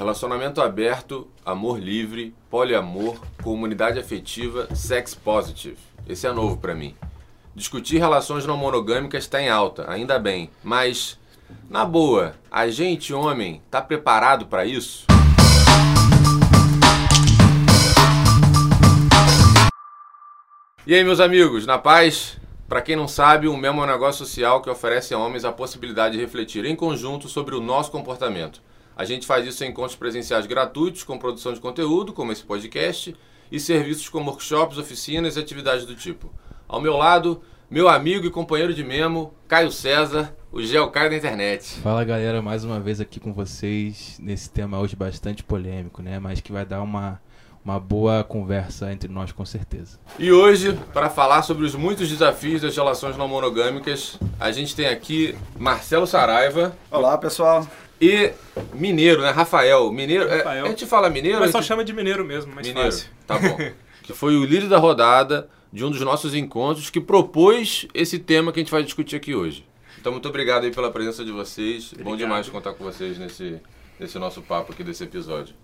Relacionamento aberto, amor livre, poliamor, comunidade afetiva, sex positive. Esse é novo para mim. Discutir relações não monogâmicas está em alta, ainda bem. Mas, na boa, a gente, homem, tá preparado para isso? E aí, meus amigos, na paz? Para quem não sabe, o Memo é um negócio social que oferece a homens a possibilidade de refletir em conjunto sobre o nosso comportamento. A gente faz isso em encontros presenciais gratuitos, com produção de conteúdo, como esse podcast, e serviços como workshops, oficinas e atividades do tipo. Ao meu lado, meu amigo e companheiro de Memo, Caio César, o Geocaio da internet. Fala galera, mais uma vez aqui com vocês nesse tema hoje bastante polêmico, né? Mas que vai dar uma uma boa conversa entre nós, com certeza. E hoje, para falar sobre os muitos desafios das relações não monogâmicas, a gente tem aqui Marcelo Saraiva. Olá, pessoal. E mineiro, né? Rafael. Mineiro. é- Rafael. a gente fala mineiro? Mas só gente- chama de mineiro mesmo, mais Mineiro. fácil. Tá bom. que foi o líder da rodada de um dos nossos encontros que propôs esse tema que a gente vai discutir aqui hoje. Então, muito obrigado aí pela presença de vocês. Bom demais contar com vocês nesse, nesse nosso papo aqui desse episódio.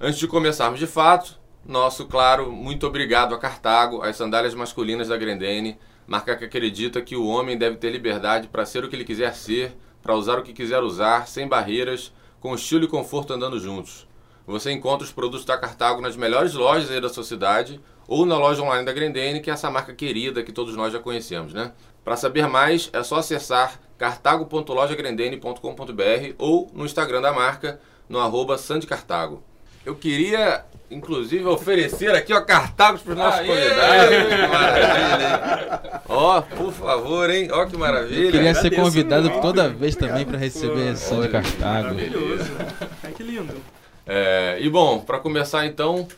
Antes de começarmos de fato, nosso, claro, muito obrigado a Cartago, às sandálias masculinas da Grendene, marca que acredita que o homem deve ter liberdade para ser o que ele quiser ser, para usar o que quiser usar, sem barreiras, com estilo e conforto andando juntos. Você encontra os produtos da Cartago nas melhores lojas aí da sua cidade ou na loja online da Grendene, que é essa marca querida que todos nós já conhecemos, né? Para saber mais, é só acessar cartago.lojagrendene.com.br ou no Instagram da marca, no arroba sandecartago. Eu queria, inclusive, oferecer aqui ó, cartagos para os nossos convidados. Que maravilha, hein? Ó, por favor, hein? Ó que maravilha. Queria ser convidado muito, toda vez também para receber essa de Cartago. Maravilhoso. Ai, que lindo. É, e bom, para começar então,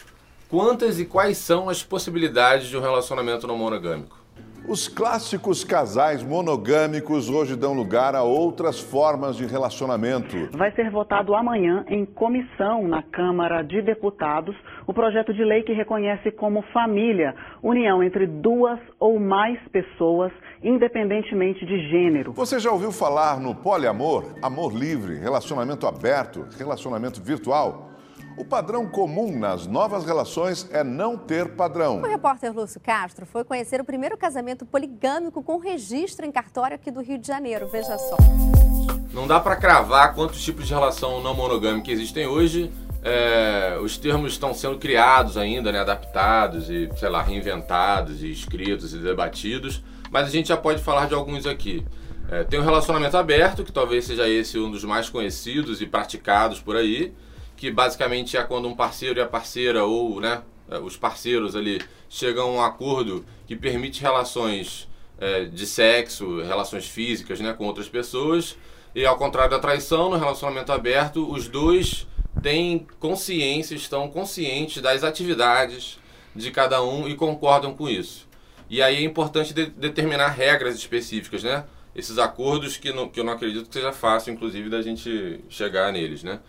quantas e quais são as possibilidades de um relacionamento não monogâmico? Os clássicos casais monogâmicos hoje dão lugar a outras formas de relacionamento. Vai ser votado amanhã em comissão na Câmara de Deputados o projeto de lei que reconhece como família união entre duas ou mais pessoas, independentemente de gênero. Você já ouviu falar no poliamor, amor livre, relacionamento aberto, relacionamento virtual? O padrão comum nas novas relações é não ter padrão. O repórter Lúcio Castro foi conhecer o primeiro casamento poligâmico com registro em cartório aqui do Rio de Janeiro. Veja só. Não dá para cravar quantos tipos de relação não monogâmica existem hoje. É, os termos estão sendo criados ainda, né, adaptados e, sei lá, reinventados e escritos e debatidos, mas a gente já pode falar de alguns aqui. É, tem o relacionamento aberto, que talvez seja esse um dos mais conhecidos e praticados por aí, que basicamente é quando um parceiro e a parceira ou né, é, os parceiros ali chegam a um acordo que permite relações é, de sexo, relações físicas né, com outras pessoas. E ao contrário da traição, no relacionamento aberto, os dois têm consciência, estão conscientes das atividades de cada um e concordam com isso. E aí é importante de- determinar regras específicas, né? Esses acordos que, que eu não acredito que seja fácil, inclusive, da gente chegar neles, né?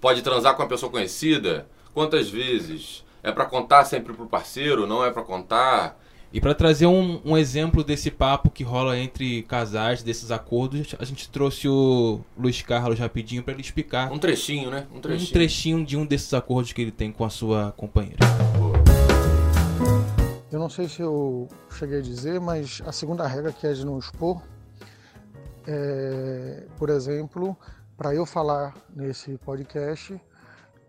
Pode transar com uma pessoa conhecida? Quantas vezes? É pra contar sempre pro parceiro? Não é pra contar? E para trazer um, um exemplo desse papo que rola entre casais, desses acordos, a gente trouxe o Luiz Carlos rapidinho para ele explicar Um trechinho, né? Um um trechinho. trechinho de um desses acordos que ele tem com a sua companheira. Eu não sei se eu cheguei a dizer, mas a segunda regra que é de não expor, é, por exemplo, para eu falar nesse podcast,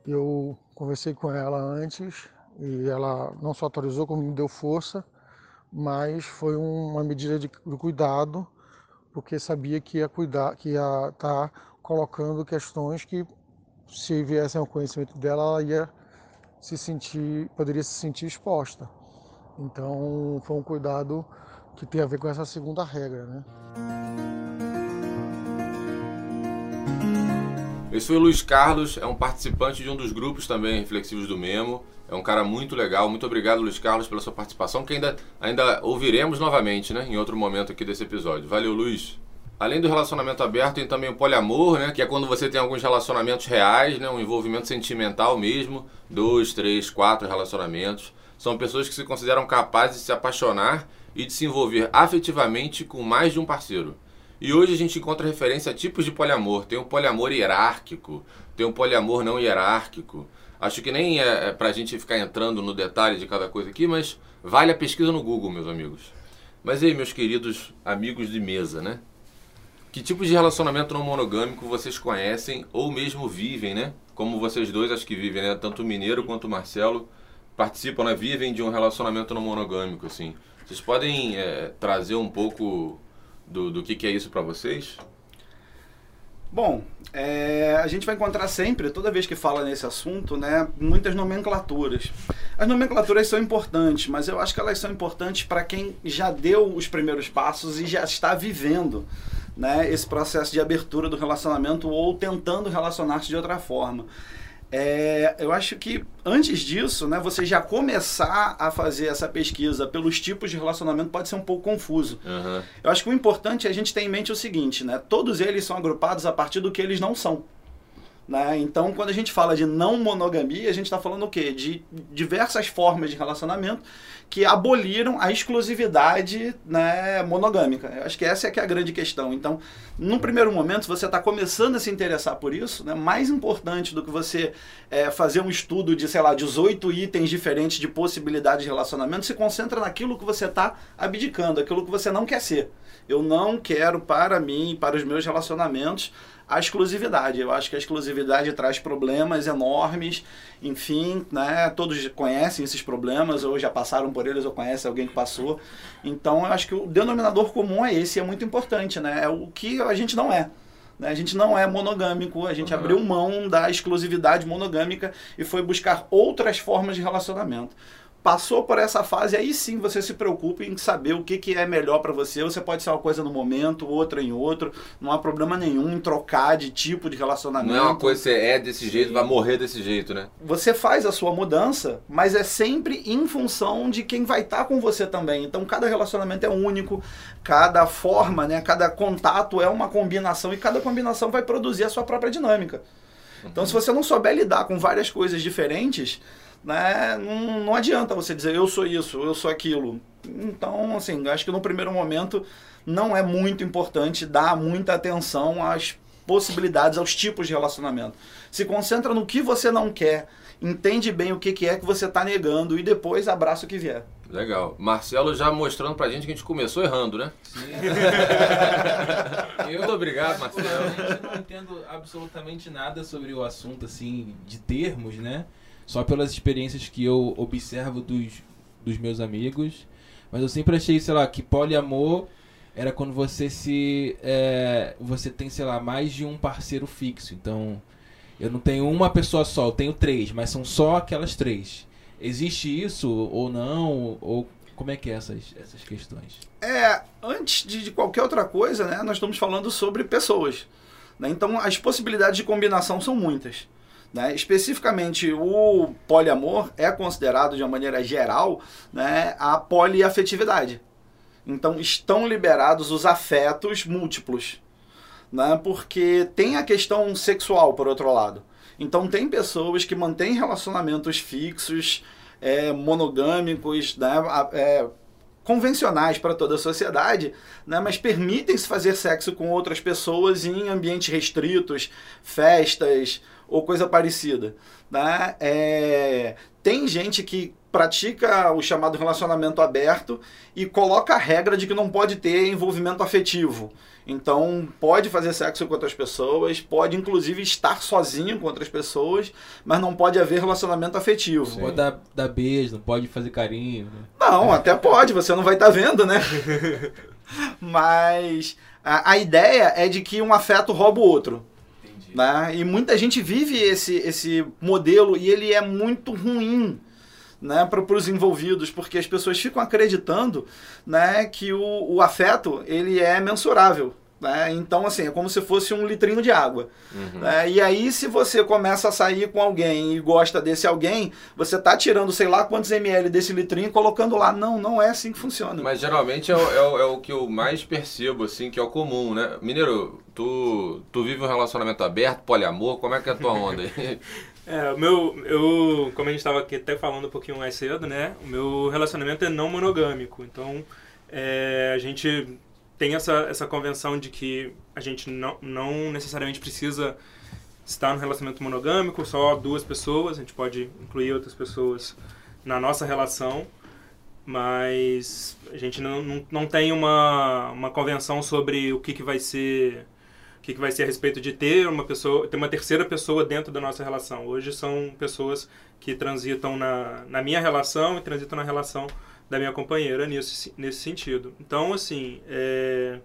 eu conversei com ela antes e ela não só autorizou, como me deu força, mas foi uma medida de, cuidado, porque sabia que ia cuidar, que ia estar colocando questões que, se viessem ao conhecimento dela, ela ia se sentir, poderia se sentir exposta. Então, foi um cuidado que tem a ver com essa segunda regra, né? Esse foi o Luiz Carlos, é um participante de um dos grupos também reflexivos do Memo. É um cara muito legal. Muito obrigado, Luiz Carlos, pela sua participação, que ainda, ainda ouviremos novamente, né? Em outro momento aqui desse episódio. Valeu, Luiz. Além do relacionamento aberto, tem também o poliamor, né? Que é quando você tem alguns relacionamentos reais, né? Um envolvimento sentimental mesmo. Dois, três, quatro relacionamentos. São pessoas que se consideram capazes de se apaixonar e de se envolver afetivamente com mais de um parceiro. E hoje a gente encontra referência a tipos de poliamor. Tem o poliamor hierárquico, tem um poliamor não hierárquico. Acho que nem é, é pra gente ficar entrando no detalhe de cada coisa aqui, mas vale a pesquisa no Google, meus amigos. Mas aí, meus queridos amigos de mesa, né? Que tipo de relacionamento não monogâmico vocês conhecem ou mesmo vivem, né? Como vocês dois acho que vivem, né? Tanto o Mineiro quanto o Marcelo participam, né? Vivem de um relacionamento não monogâmico, assim. Vocês podem é, trazer um pouco do, do que, que é isso para vocês? Bom, é, a gente vai encontrar sempre, toda vez que fala nesse assunto, né, muitas nomenclaturas. As nomenclaturas são importantes, mas eu acho que elas são importantes para quem já deu os primeiros passos e já está vivendo né, esse processo de abertura do relacionamento ou tentando relacionar-se de outra forma. É, eu acho que antes disso, né, você já começar a fazer essa pesquisa pelos tipos de relacionamento pode ser um pouco confuso. Uhum. Eu acho que o importante é a gente ter em mente o seguinte, né? Todos eles são agrupados a partir do que eles não são. Né? Então, quando a gente fala de não monogamia, a gente está falando o quê? De diversas formas de relacionamento que aboliram a exclusividade né, monogâmica. Eu acho que essa é que é a grande questão. Então, num primeiro momento, se você está começando a se interessar por isso, né, mais importante do que você é, fazer um estudo de, sei lá, 18 itens diferentes de possibilidades de relacionamento, se concentra naquilo que você está abdicando, aquilo que você não quer ser. Eu não quero para mim, para os meus relacionamentos, a exclusividade. Eu acho que a exclusividade traz problemas enormes, enfim, né? Todos conhecem esses problemas, ou já passaram por eles, ou conhecem alguém que passou. Então, eu acho que o denominador comum é esse, é muito importante, né? É o que a gente não é. Né? A gente não é monogâmico, a gente uhum. abriu mão da exclusividade monogâmica e foi buscar outras formas de relacionamento passou por essa fase, aí sim você se preocupa em saber o que, que é melhor para você. Você pode ser uma coisa no momento, outra em outro. Não há problema nenhum em trocar de tipo de relacionamento. Não é uma coisa que você é desse jeito, vai morrer desse jeito, né? Você faz a sua mudança, mas é sempre em função de quem vai estar tá com você também. Então cada relacionamento é único, cada forma, né, cada contato é uma combinação e cada combinação vai produzir a sua própria dinâmica. Então se você não souber lidar com várias coisas diferentes, né, não, não adianta você dizer eu sou isso, eu sou aquilo. Então, assim, acho que no primeiro momento não é muito importante dar muita atenção às possibilidades, aos tipos de relacionamento. Se concentra no que você não quer, entende bem o que, que é que você está negando e depois abraça o que vier. Legal. Marcelo já mostrando pra gente que a gente começou errando, né? Sim. eu, Muito obrigado, Marcelo. Eu não entendo absolutamente nada sobre o assunto, assim, de termos, né? Só pelas experiências que eu observo dos, dos meus amigos. Mas eu sempre achei, sei lá, que poliamor era quando você se. É, você tem, sei lá, mais de um parceiro fixo. Então, eu não tenho uma pessoa só, eu tenho três, mas são só aquelas três. Existe isso ou não? Ou como é que é essas, essas questões? É, antes de, de qualquer outra coisa, né, nós estamos falando sobre pessoas. Né? Então, as possibilidades de combinação são muitas. Né? Especificamente, o poliamor é considerado, de uma maneira geral, né, a poliafetividade. Então, estão liberados os afetos múltiplos. Né? Porque tem a questão sexual, por outro lado. Então, tem pessoas que mantêm relacionamentos fixos, é, monogâmicos, né? É, convencionais para toda a sociedade, né, mas permitem-se fazer sexo com outras pessoas em ambientes restritos, festas, ou coisa parecida. Né? É, tem gente que pratica o chamado relacionamento aberto e coloca a regra de que não pode ter envolvimento afetivo. Então, pode fazer sexo com outras pessoas, pode inclusive estar sozinho com outras pessoas, mas não pode haver relacionamento afetivo. Sim. Pode dar, dar beijo, não pode fazer carinho. Né? Não, até pode, você não vai estar tá vendo, né? mas a, a ideia é de que um afeto rouba o outro. Né? E muita gente vive esse, esse modelo e ele é muito ruim né, para os envolvidos, porque as pessoas ficam acreditando né, que o, o afeto ele é mensurável. Né? Então, assim, é como se fosse um litrinho de água. Uhum. Né? E aí, se você começa a sair com alguém e gosta desse alguém, você tá tirando sei lá quantos ml desse litrinho e colocando lá. Não, não é assim que funciona. Mas geralmente é o, é o, é o que eu mais percebo, assim, que é o comum, né? Mineiro, tu, tu vive um relacionamento aberto, poliamor, como é que é a tua onda aí? É, o meu, eu, como a gente estava aqui até falando um pouquinho mais cedo, né? O meu relacionamento é não monogâmico. Então, é, a gente tem essa, essa convenção de que a gente não, não necessariamente precisa está no relacionamento monogâmico, só duas pessoas, a gente pode incluir outras pessoas na nossa relação, mas a gente não, não, não tem uma, uma convenção sobre o que, que vai ser o que, que vai ser a respeito de ter uma pessoa ter uma terceira pessoa dentro da nossa relação. Hoje são pessoas que transitam na, na minha relação e transitam na relação da minha companheira nesse, nesse sentido então assim é,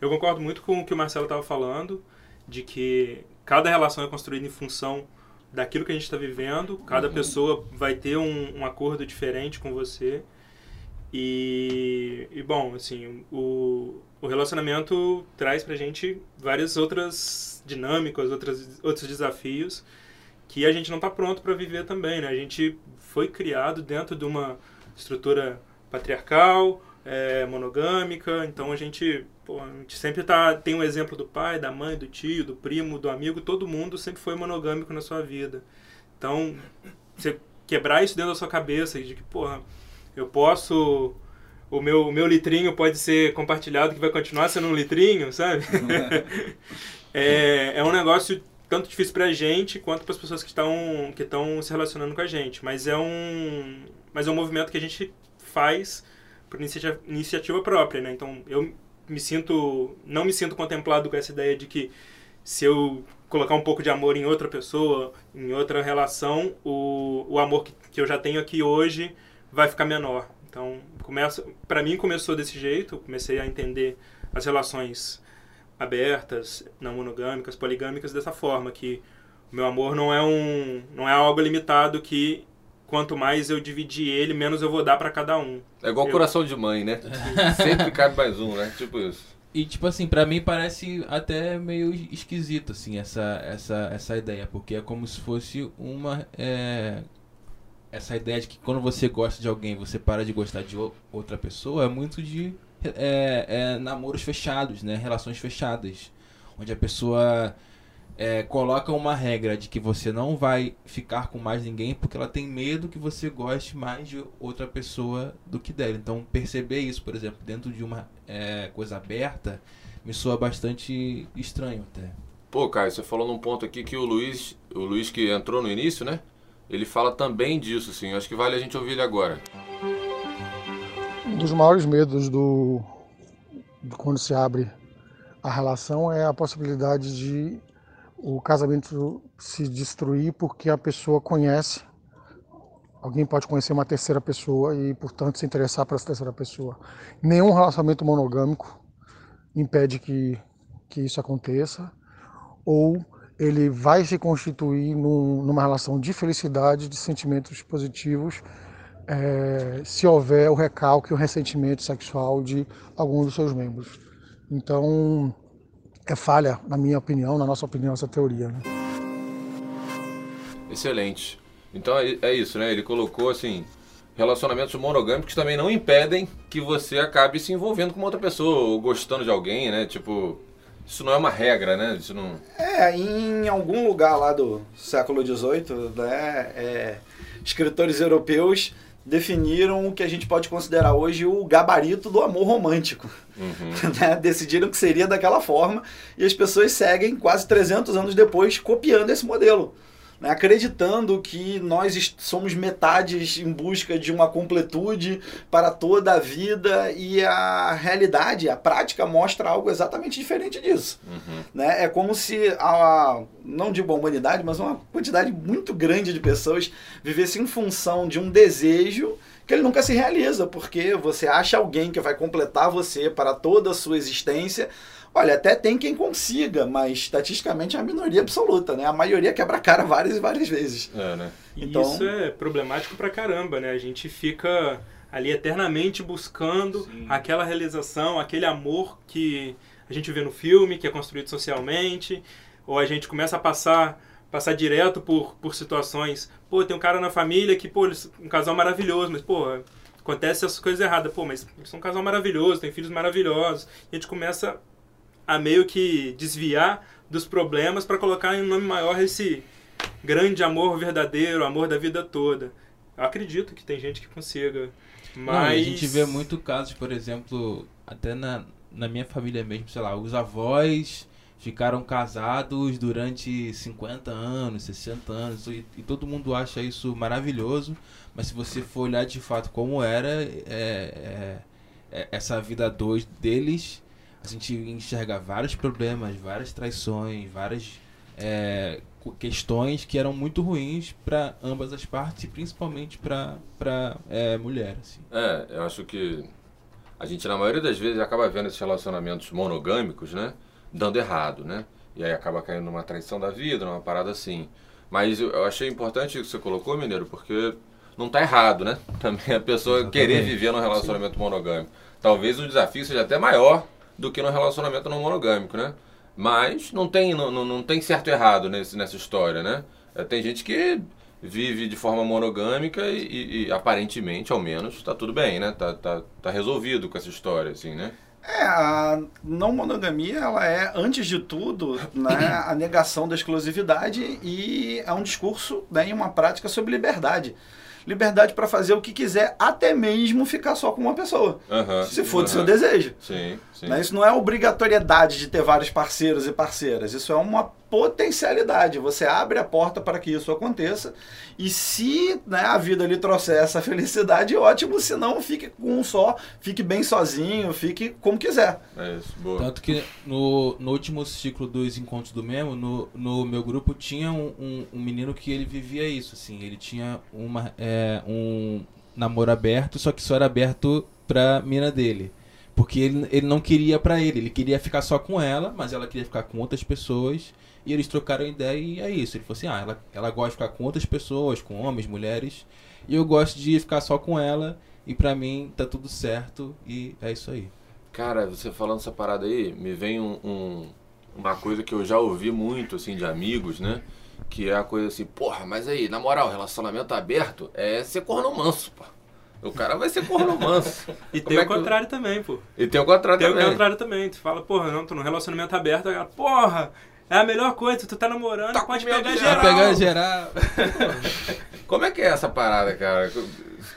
eu concordo muito com o que o Marcelo estava falando de que cada relação é construída em função daquilo que a gente está vivendo. Cada uhum. pessoa vai ter um, um, acordo diferente com você. E, e bom, assim, o, o relacionamento traz pra gente várias outras dinâmicas, outras, outros desafios que a gente não está pronto para viver também, né? A gente foi criado dentro de uma estrutura patriarcal, é, monogâmica, então a gente Pô, a gente sempre tá, tem um exemplo do pai, da mãe, do tio, do primo, do amigo, todo mundo sempre foi monogâmico na sua vida. Então, você quebrar isso dentro da sua cabeça, de que, porra, eu posso. O meu, o meu litrinho pode ser compartilhado, que vai continuar sendo um litrinho, sabe? é, é um negócio tanto difícil pra gente quanto para as pessoas que estão que estão se relacionando com a gente. Mas é um, mas é um movimento que a gente faz por iniciativa, própria, né? Então, eu me sinto não me sinto contemplado com essa ideia de que se eu colocar um pouco de amor em outra pessoa, em outra relação, o, o amor que, que eu já tenho aqui hoje vai ficar menor. Então, começa, para mim começou desse jeito, comecei a entender as relações abertas, não monogâmicas, poligâmicas dessa forma que o meu amor não é um não é algo limitado que quanto mais eu dividir ele, menos eu vou dar para cada um. É igual eu... coração de mãe, né? Sempre cabe mais um, né? Tipo isso. E tipo assim, para mim parece até meio esquisito assim essa essa essa ideia, porque é como se fosse uma é, essa ideia de que quando você gosta de alguém, você para de gostar de outra pessoa, é muito de é, é, namoros fechados, né? Relações fechadas, onde a pessoa é, coloca uma regra de que você não vai ficar com mais ninguém porque ela tem medo que você goste mais de outra pessoa do que dela. Então, perceber isso, por exemplo, dentro de uma é, coisa aberta, me soa bastante estranho até. Pô, Caio, você falou num ponto aqui que o Luiz, o Luiz que entrou no início, né? Ele fala também disso, assim. Acho que vale a gente ouvir ele agora. Um dos maiores medos do, do quando se abre a relação é a possibilidade de o casamento se destruir porque a pessoa conhece, alguém pode conhecer uma terceira pessoa e, portanto, se interessar por essa terceira pessoa. Nenhum relacionamento monogâmico impede que, que isso aconteça, ou ele vai se constituir num, numa relação de felicidade, de sentimentos positivos, é, se houver o recalque, o ressentimento sexual de algum dos seus membros. Então, é falha, na minha opinião, na nossa opinião, essa teoria. Né? Excelente. Então é, é isso, né? Ele colocou assim relacionamentos monogâmicos também não impedem que você acabe se envolvendo com uma outra pessoa ou gostando de alguém, né? Tipo, isso não é uma regra, né? Isso não... É, em algum lugar lá do século XVIII, né, é, escritores europeus definiram o que a gente pode considerar hoje o gabarito do amor romântico. Uhum. Né? Decidiram que seria daquela forma e as pessoas seguem quase 300 anos depois copiando esse modelo né, acreditando que nós somos metades em busca de uma completude para toda a vida e a realidade, a prática mostra algo exatamente diferente disso. Uhum. Né? É como se a, não digo a humanidade, mas uma quantidade muito grande de pessoas vivesse em função de um desejo que ele nunca se realiza, porque você acha alguém que vai completar você para toda a sua existência, Olha, até tem quem consiga, mas estatisticamente é a minoria absoluta, né? A maioria quebra a cara várias e várias vezes. É, né? Então... Isso é problemático pra caramba, né? A gente fica ali eternamente buscando Sim. aquela realização, aquele amor que a gente vê no filme, que é construído socialmente, ou a gente começa a passar passar direto por, por situações, pô, tem um cara na família que, pô, um casal maravilhoso, mas, pô, acontece essas coisas erradas, pô, mas eles são um casal maravilhoso, tem filhos maravilhosos, e a gente começa a meio que desviar dos problemas para colocar em um nome maior esse grande amor verdadeiro, amor da vida toda. Eu acredito que tem gente que consiga, mas... Não, a gente vê muito casos, por exemplo, até na, na minha família mesmo, sei lá, os avós ficaram casados durante 50 anos, 60 anos, e, e todo mundo acha isso maravilhoso, mas se você for olhar de fato como era é, é, é, essa vida dois deles, a gente enxerga vários problemas, várias traições, várias é, questões que eram muito ruins para ambas as partes, principalmente para é, mulher. Assim. É, eu acho que a gente, na maioria das vezes, acaba vendo esses relacionamentos monogâmicos, né? Dando errado, né? E aí acaba caindo numa traição da vida, numa parada assim. Mas eu, achei importante o que você colocou, Mineiro, porque não tá errado, né? Também a pessoa Exatamente. querer viver num relacionamento monogâmico. Talvez o desafio seja até maior do que no relacionamento não monogâmico, né? Mas não tem, não, não, tem certo e errado nesse, nessa história, né? É, Tem gente que vive de forma monogâmica e, e- e, aparentemente, ao menos, tá tudo bem, né? Tá, tá, tá resolvido com essa história, assim, né? É, a não monogamia, ela é, antes de tudo, né, a negação da exclusividade e é um discurso né, e uma prática sobre liberdade. Liberdade para fazer o que quiser, até mesmo ficar só com uma pessoa. Se for do seu desejo. Sim, sim. Né? Isso não é obrigatoriedade de ter vários parceiros e parceiras. Isso é uma potencialidade. Você abre a porta para que isso aconteça. E se né, a vida lhe trouxer essa felicidade, ótimo. Se não, fique com um só, fique bem sozinho, fique como quiser. É isso, boa. Tanto que no, no último ciclo dos encontros do Memo, no, no meu grupo tinha um, um, um menino que ele vivia isso, assim. Ele tinha uma, é, um namoro aberto, só que só era aberto pra mina dele. Porque ele, ele não queria pra ele, ele queria ficar só com ela, mas ela queria ficar com outras pessoas. E eles trocaram ideia e é isso. Ele falou assim: ah, ela, ela gosta de ficar com outras pessoas, com homens, mulheres. E eu gosto de ficar só com ela. E pra mim tá tudo certo. E é isso aí. Cara, você falando essa parada aí, me vem um, um- uma coisa que eu já ouvi muito, assim, de amigos, né? Que é a coisa assim, porra, mas aí, na moral, relacionamento aberto é ser corno manso, pô. O cara vai ser corno manso. E Como tem é o contrário também, pô. E tem o contrário Tem o também. contrário também. Tu fala, porra, não, tô num relacionamento aberto. Aí, ela, porra, é a melhor coisa. Tu tá namorando, Tá pode pegar geral. Pra pegar geral. Como é que é essa parada, cara?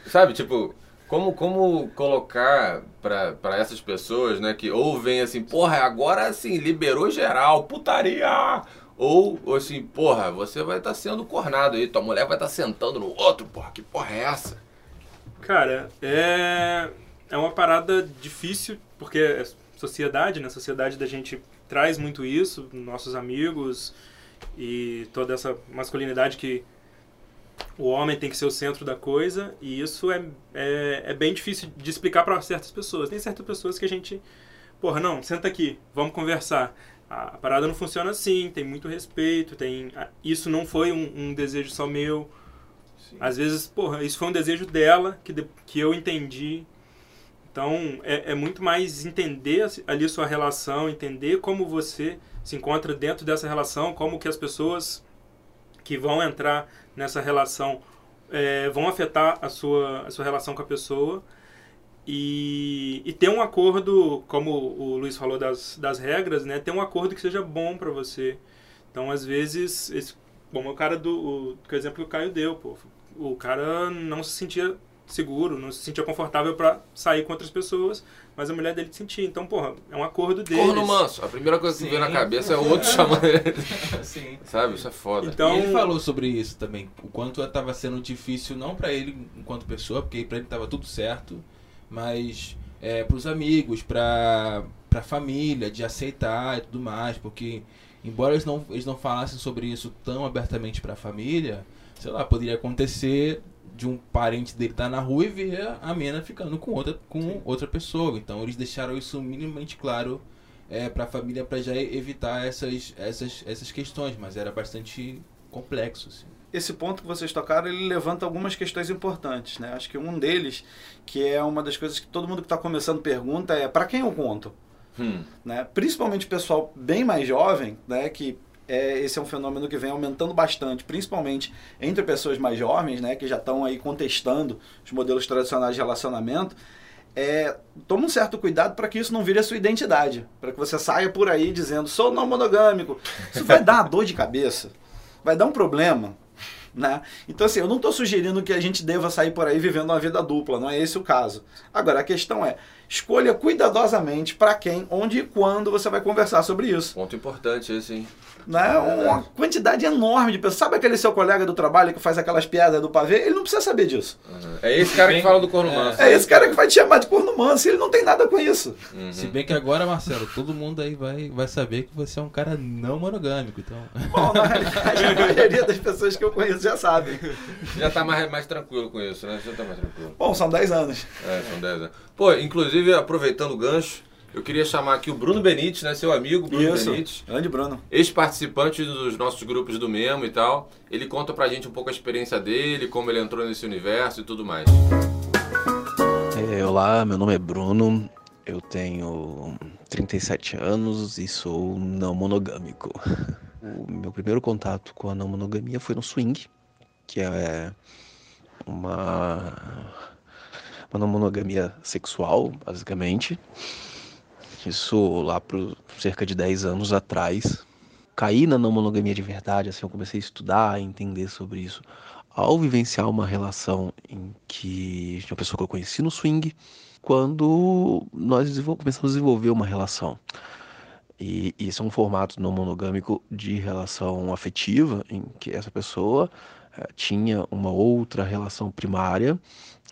Sabe, tipo, como, como colocar pra, pra essas pessoas, né, que ouvem assim, porra, agora assim, liberou geral, putaria! Ou, ou assim, porra, você vai estar sendo cornado aí, tua mulher vai estar sentando no outro, porra, que porra é essa? Cara, é, é uma parada difícil, porque é sociedade, né? Sociedade da gente traz muito isso, nossos amigos e toda essa masculinidade que o homem tem que ser o centro da coisa, e isso é, é, é bem difícil de explicar para certas pessoas. Tem certas pessoas que a gente, porra, não, senta aqui, vamos conversar. A parada não funciona assim, tem muito respeito, tem isso não foi um, um desejo só meu. Às vezes, porra, isso foi um desejo dela que, de- que eu entendi. Então, é, é muito mais entender ali sua relação, entender como você se encontra dentro dessa relação, como que as pessoas que vão entrar nessa relação é, vão afetar a sua, a sua relação com a pessoa. E, e ter um acordo, como o Luiz falou das, das regras, né? Ter um acordo que seja bom para você. Então, às vezes, esse, bom, o cara do, o, o exemplo que o Caio deu, pô, o cara não se sentia seguro, não se sentia confortável para sair com outras pessoas, mas a mulher dele sentia. Então, porra, é um acordo deles. Corno manso. A primeira coisa que Sim. vem na cabeça é o outro chamando ele. Sim. Sabe? Isso é foda. Então, E ele falou sobre isso também, o quanto estava sendo difícil, não para ele enquanto pessoa, porque para ele estava tudo certo, mas é, para os amigos, para a família, de aceitar e tudo mais, porque embora eles não, eles não falassem sobre isso tão abertamente para a família, sei lá, poderia acontecer de um parente dele estar na rua e ver a mina ficando com outra, com outra pessoa. Então eles deixaram isso minimamente claro é, para a família para já evitar essas, essas, essas questões, mas era bastante complexo. Assim. esse ponto que vocês tocaram, ele levanta algumas questões importantes, né? Acho que um deles, que é uma das coisas que todo mundo que está começando pergunta, é para quem eu conto? Hum. Né? Principalmente o pessoal bem mais jovem, né? Que é, esse é um fenômeno que vem aumentando bastante, principalmente entre pessoas mais jovens, né? Que já estão aí contestando os modelos tradicionais de relacionamento. É, toma um certo cuidado para que isso não vire a sua identidade, para que você saia por aí dizendo sou não monogâmico. Isso vai dar dor de cabeça, vai dar um problema, Né? Então, assim, eu não estou sugerindo que a gente deva sair por aí vivendo uma vida dupla, não é esse o caso. Agora, a questão é, escolha cuidadosamente para quem, onde e quando você vai conversar sobre isso. Ponto importante esse, hein? Né? Uma quantidade enorme de pessoas. Sabe aquele seu colega do trabalho que faz aquelas piadas do pavê? Ele não precisa saber disso. É esse cara que fala do corno manso. É esse cara que vai te chamar de corno manso e ele não tem nada com isso. Uhum. Se bem que agora, Marcelo, todo mundo aí vai, vai saber que você é um cara não monogâmico, então. Bom, na realidade, a maioria das pessoas que eu conheço já sabem. Já tá mais, mais tranquilo com isso, né? Já tá mais tranquilo. Bom, são 10 anos. É, são 10 anos. Pô, inclusive, aproveitando o gancho, eu queria chamar aqui o Bruno Benites, né? Seu amigo, Bruno Isso. Benites. Grande Bruno. Ex-participante dos nossos grupos do Memo e tal. Ele conta pra gente um pouco a experiência dele, como ele entrou nesse universo e tudo mais. É, olá, meu nome é Bruno, eu tenho 37 anos e sou não monogâmico. O meu primeiro contato com a não monogamia foi no swing, que é uma, uma monogamia sexual, basicamente. Isso lá por cerca de 10 anos atrás. Caí na não monogamia de verdade, assim, eu comecei a estudar, a entender sobre isso ao vivenciar uma relação em que tinha uma pessoa que eu conheci no swing, quando nós começamos a desenvolver uma relação. E isso é um formato não monogâmico de relação afetiva, em que essa pessoa eh, tinha uma outra relação primária,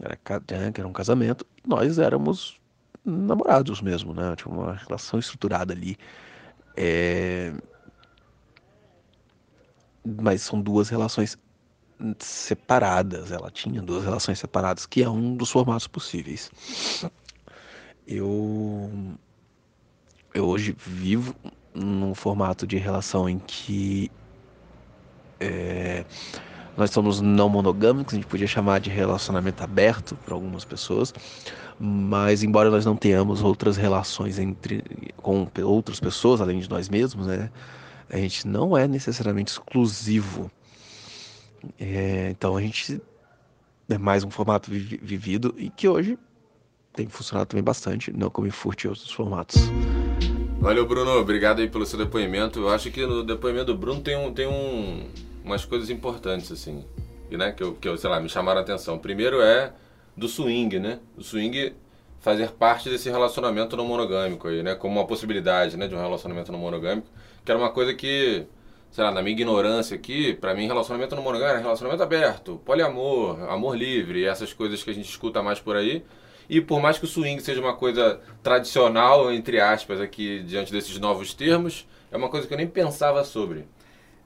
era, né, era um casamento, nós éramos namorados mesmo, né? Tinha uma relação estruturada ali. Eh, Mas são duas relações separadas. Ela tinha duas relações separadas, que é um dos formatos possíveis. Eu, eu hoje vivo num formato de relação em que é, nós somos não monogâmicos, a gente podia chamar de relacionamento aberto para algumas pessoas, mas embora nós não tenhamos outras relações entre com outras pessoas além de nós mesmos, né, a gente não é necessariamente exclusivo. É, então a gente é mais um formato vi- vivido e que hoje tem funcionado também bastante, não como furte outros formatos. Valeu, Bruno. Obrigado aí pelo seu depoimento. Eu acho que no depoimento do Bruno tem, um, tem um, umas coisas importantes, assim, né, que, eu, que eu, sei lá, me chamaram a atenção. Primeiro é do swing, né? O swing fazer parte desse relacionamento não monogâmico aí, né? Como uma possibilidade, né, de um relacionamento não monogâmico, que era uma coisa que, sei lá, na minha ignorância aqui, pra mim relacionamento não monogâmico era relacionamento aberto, poliamor, amor livre, essas coisas que a gente escuta mais por aí. E por mais que o swing seja uma coisa tradicional, entre aspas, aqui diante desses novos termos, é uma coisa que eu nem pensava sobre.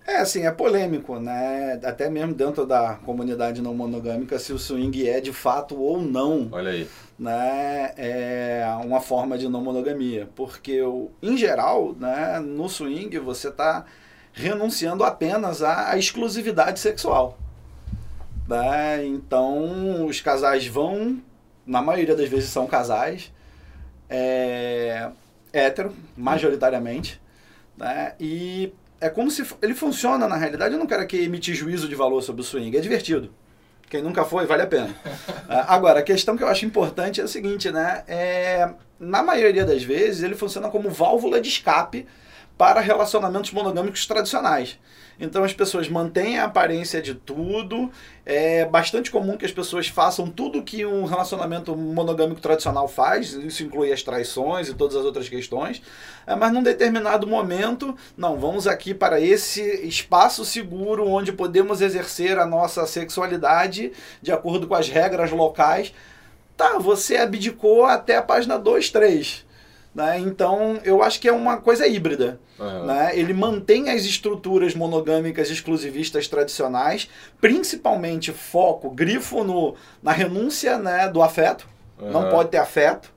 É, assim, é polêmico, né? Até mesmo dentro da comunidade não monogâmica, se o swing é de fato ou não, Olha aí. né? É uma forma de não monogamia. Porque, em geral, né, no swing você está renunciando apenas à à exclusividade sexual. Né? Então, os casais vão, na maioria das vezes são casais, é, hétero, majoritariamente, né? E é como se ele funciona na realidade. Eu não quero aqui emitir juízo de valor sobre o swing, é divertido. Quem nunca foi, vale a pena. Ah, Agora, a questão que eu acho importante é a seguinte, né? É, na maioria das vezes, ele funciona como válvula de escape para relacionamentos monogâmicos tradicionais. Então as pessoas mantêm a aparência de tudo. É bastante comum que as pessoas façam tudo que um relacionamento monogâmico tradicional faz. Isso inclui as traições e todas as outras questões. É, mas num determinado momento, não, vamos aqui para esse espaço seguro onde podemos exercer a nossa sexualidade de acordo com as regras locais. Tá, você abdicou até a página 2, 3. Né? Então, eu acho que é uma coisa híbrida. Aham. Né? Ele mantém as estruturas monogâmicas exclusivistas tradicionais, principalmente foco, grifo no, na renúncia né, do afeto. Não Aham. pode ter afeto,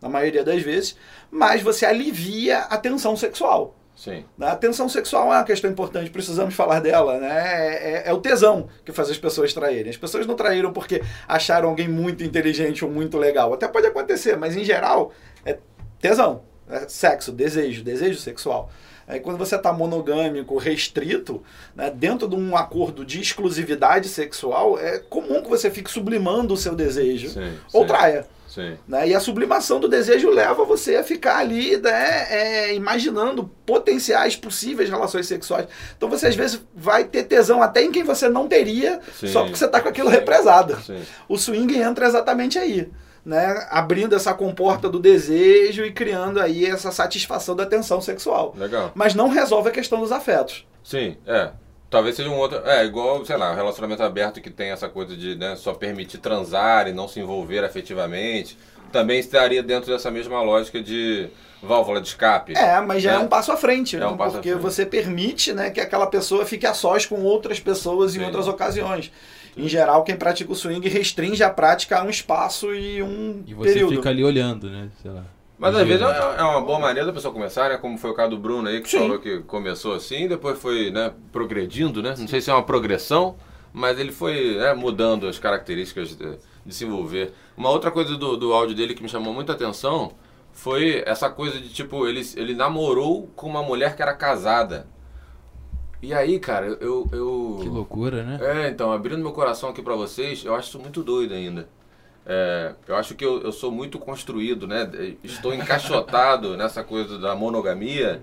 na maioria das vezes, mas você alivia a tensão sexual. Sim. né? A tensão sexual é uma questão importante, precisamos falar dela, né? É, é- é o tesão que faz as pessoas traírem. As pessoas não traíram porque acharam alguém muito inteligente ou muito legal. Até pode acontecer, mas em geral é tesão, é sexo, desejo, desejo sexual. Aí quando você está monogâmico, restrito, né, dentro de um acordo de exclusividade sexual, é comum que você fique sublimando o seu desejo Sim, ou sim. traia. Sim. Né? E a sublimação do desejo leva você a ficar ali né, é, imaginando potenciais possíveis relações sexuais. Então você às vezes vai ter tesão até em quem você não teria, Sim. só porque você está com aquilo Sim. represado. O swing entra exatamente aí. Né? Abrindo essa comporta do desejo e criando aí essa satisfação da tensão sexual. Legal. Mas não resolve a questão dos afetos. Sim, é. Talvez seja um outro. É, igual, sei lá, um relacionamento aberto que tem essa coisa de né, só permitir transar e não se envolver afetivamente. Também estaria dentro dessa mesma lógica de válvula de escape. É, mas já é, É. um passo à frente, É né? um passo porque frente. você permite né, que aquela pessoa fique a sós com outras pessoas em Sim. outras ocasiões. Em geral, quem pratica o swing restringe a prática a um espaço e um E você período. fica ali olhando, né? Sei lá. Mas às vezes é uma boa maneira da pessoa começar, né? Como foi o caso do Bruno aí, que Sim. falou que começou assim, depois foi né, progredindo, né? Não sei se é uma progressão, mas ele foi né, mudando as características de, de se envolver. Uma outra coisa do, do áudio dele que me chamou muita atenção foi essa coisa de tipo, ele, ele namorou com uma mulher que era casada. E aí, cara, eu. eu Que loucura, né? é, então, abrindo meu coração aqui pra vocês, eu acho isso muito doido ainda. É, eu acho que eu, eu sou muito construído, né? Estou encaixotado nessa coisa da monogamia,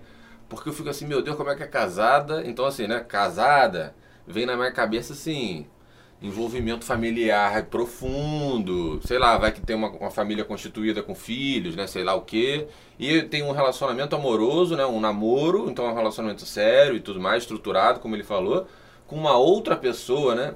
porque eu fico assim, meu Deus, como é que é casada? Então, assim, né? Casada, vem na minha cabeça assim. Envolvimento familiar profundo, sei lá, vai que tem uma, uma família constituída com filhos, né? Sei lá o quê. E tem um relacionamento amoroso, né? Um namoro, então é um relacionamento sério e tudo mais, estruturado, como ele falou, com uma outra pessoa, né?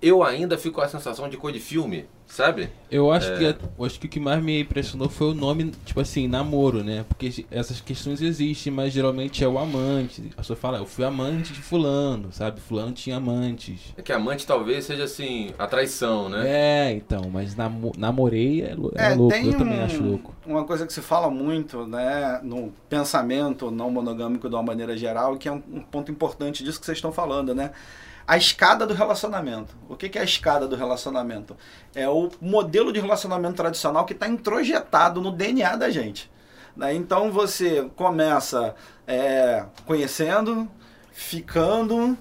Eu ainda fico com a sensação de coisa de filme, sabe? Eu acho, É. que, eu acho que o que mais me impressionou foi o nome, tipo assim, namoro, né? Porque essas questões existem, mas geralmente é o amante. A pessoa fala, eu fui amante de fulano, sabe? Fulano tinha amantes. É que amante talvez seja assim, a traição, né? É, então, mas namo namorei é, é É, louco, eu também um- acho louco. Uma coisa que se fala muito, né, no pensamento não monogâmico de uma maneira geral, que é um, um ponto importante disso que vocês estão falando, né? A escada do relacionamento. O que que é a escada do relacionamento? É o modelo de relacionamento tradicional que está introjetado no DNA da gente. né? Então você começa é, conhecendo, ficando,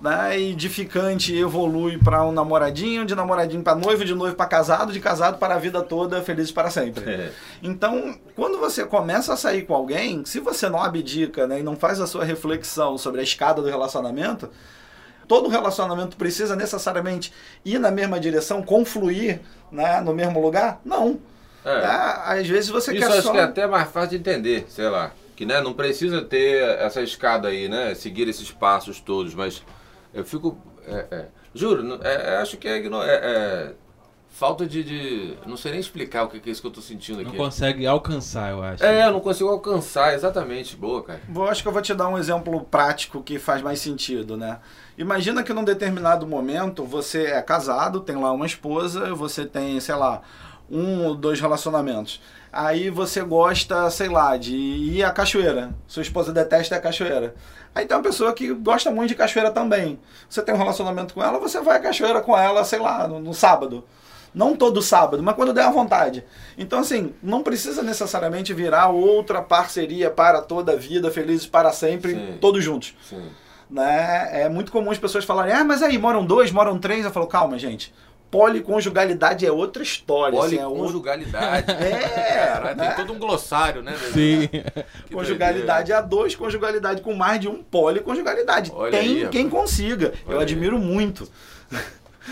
né? E de ficante evolui para um namoradinho, de namoradinho para noivo, de noivo para casado, de casado para a vida toda, felizes para sempre. É. Então, quando você começa a sair com alguém, se você não abdica né, e não faz a sua reflexão sobre a escada do relacionamento, todo relacionamento precisa necessariamente ir na mesma direção, confluir né, no mesmo lugar? Não. É. É, às vezes você Isso quer acho só... que é até mais fácil de entender, sei lá. Que né, não precisa ter essa escada aí, né? Seguir esses passos todos, mas eu fico. é, é, juro, é, é, acho que é, é- é falta de, de- Não sei nem explicar o que é isso que eu tô sentindo Não aqui. consegue alcançar, eu acho. É, eu não consigo alcançar, exatamente. Boa, cara. Vou, acho que eu vou te dar um exemplo prático que faz mais sentido, né? Imagina que num determinado momento você é casado, tem lá uma esposa, você tem, sei lá, um ou dois relacionamentos. Aí você gosta, sei lá, de ir à cachoeira. Sua esposa detesta a cachoeira. Aí tem uma pessoa que gosta muito de cachoeira também. Você tem um relacionamento com ela, você vai à cachoeira com ela, sei lá, no, no sábado. Não todo sábado, mas quando der à vontade. Então, assim, não precisa necessariamente virar outra parceria para toda a vida, felizes para sempre, Sim. todos juntos. Sim. Né? É muito comum as pessoas falarem, ah, mas aí, moram dois, moram três. Eu falo, calma, gente. Policonjugalidade é outra história. assim, é outro- Policonjugalidade. É, né? tem todo um glossário, né? Sim. Que Conjugalidade a dois, conjugalidade com mais de um, policonjugalidade. Olha Tem aí, quem rapaz. consiga. Olha Eu aí. admiro muito.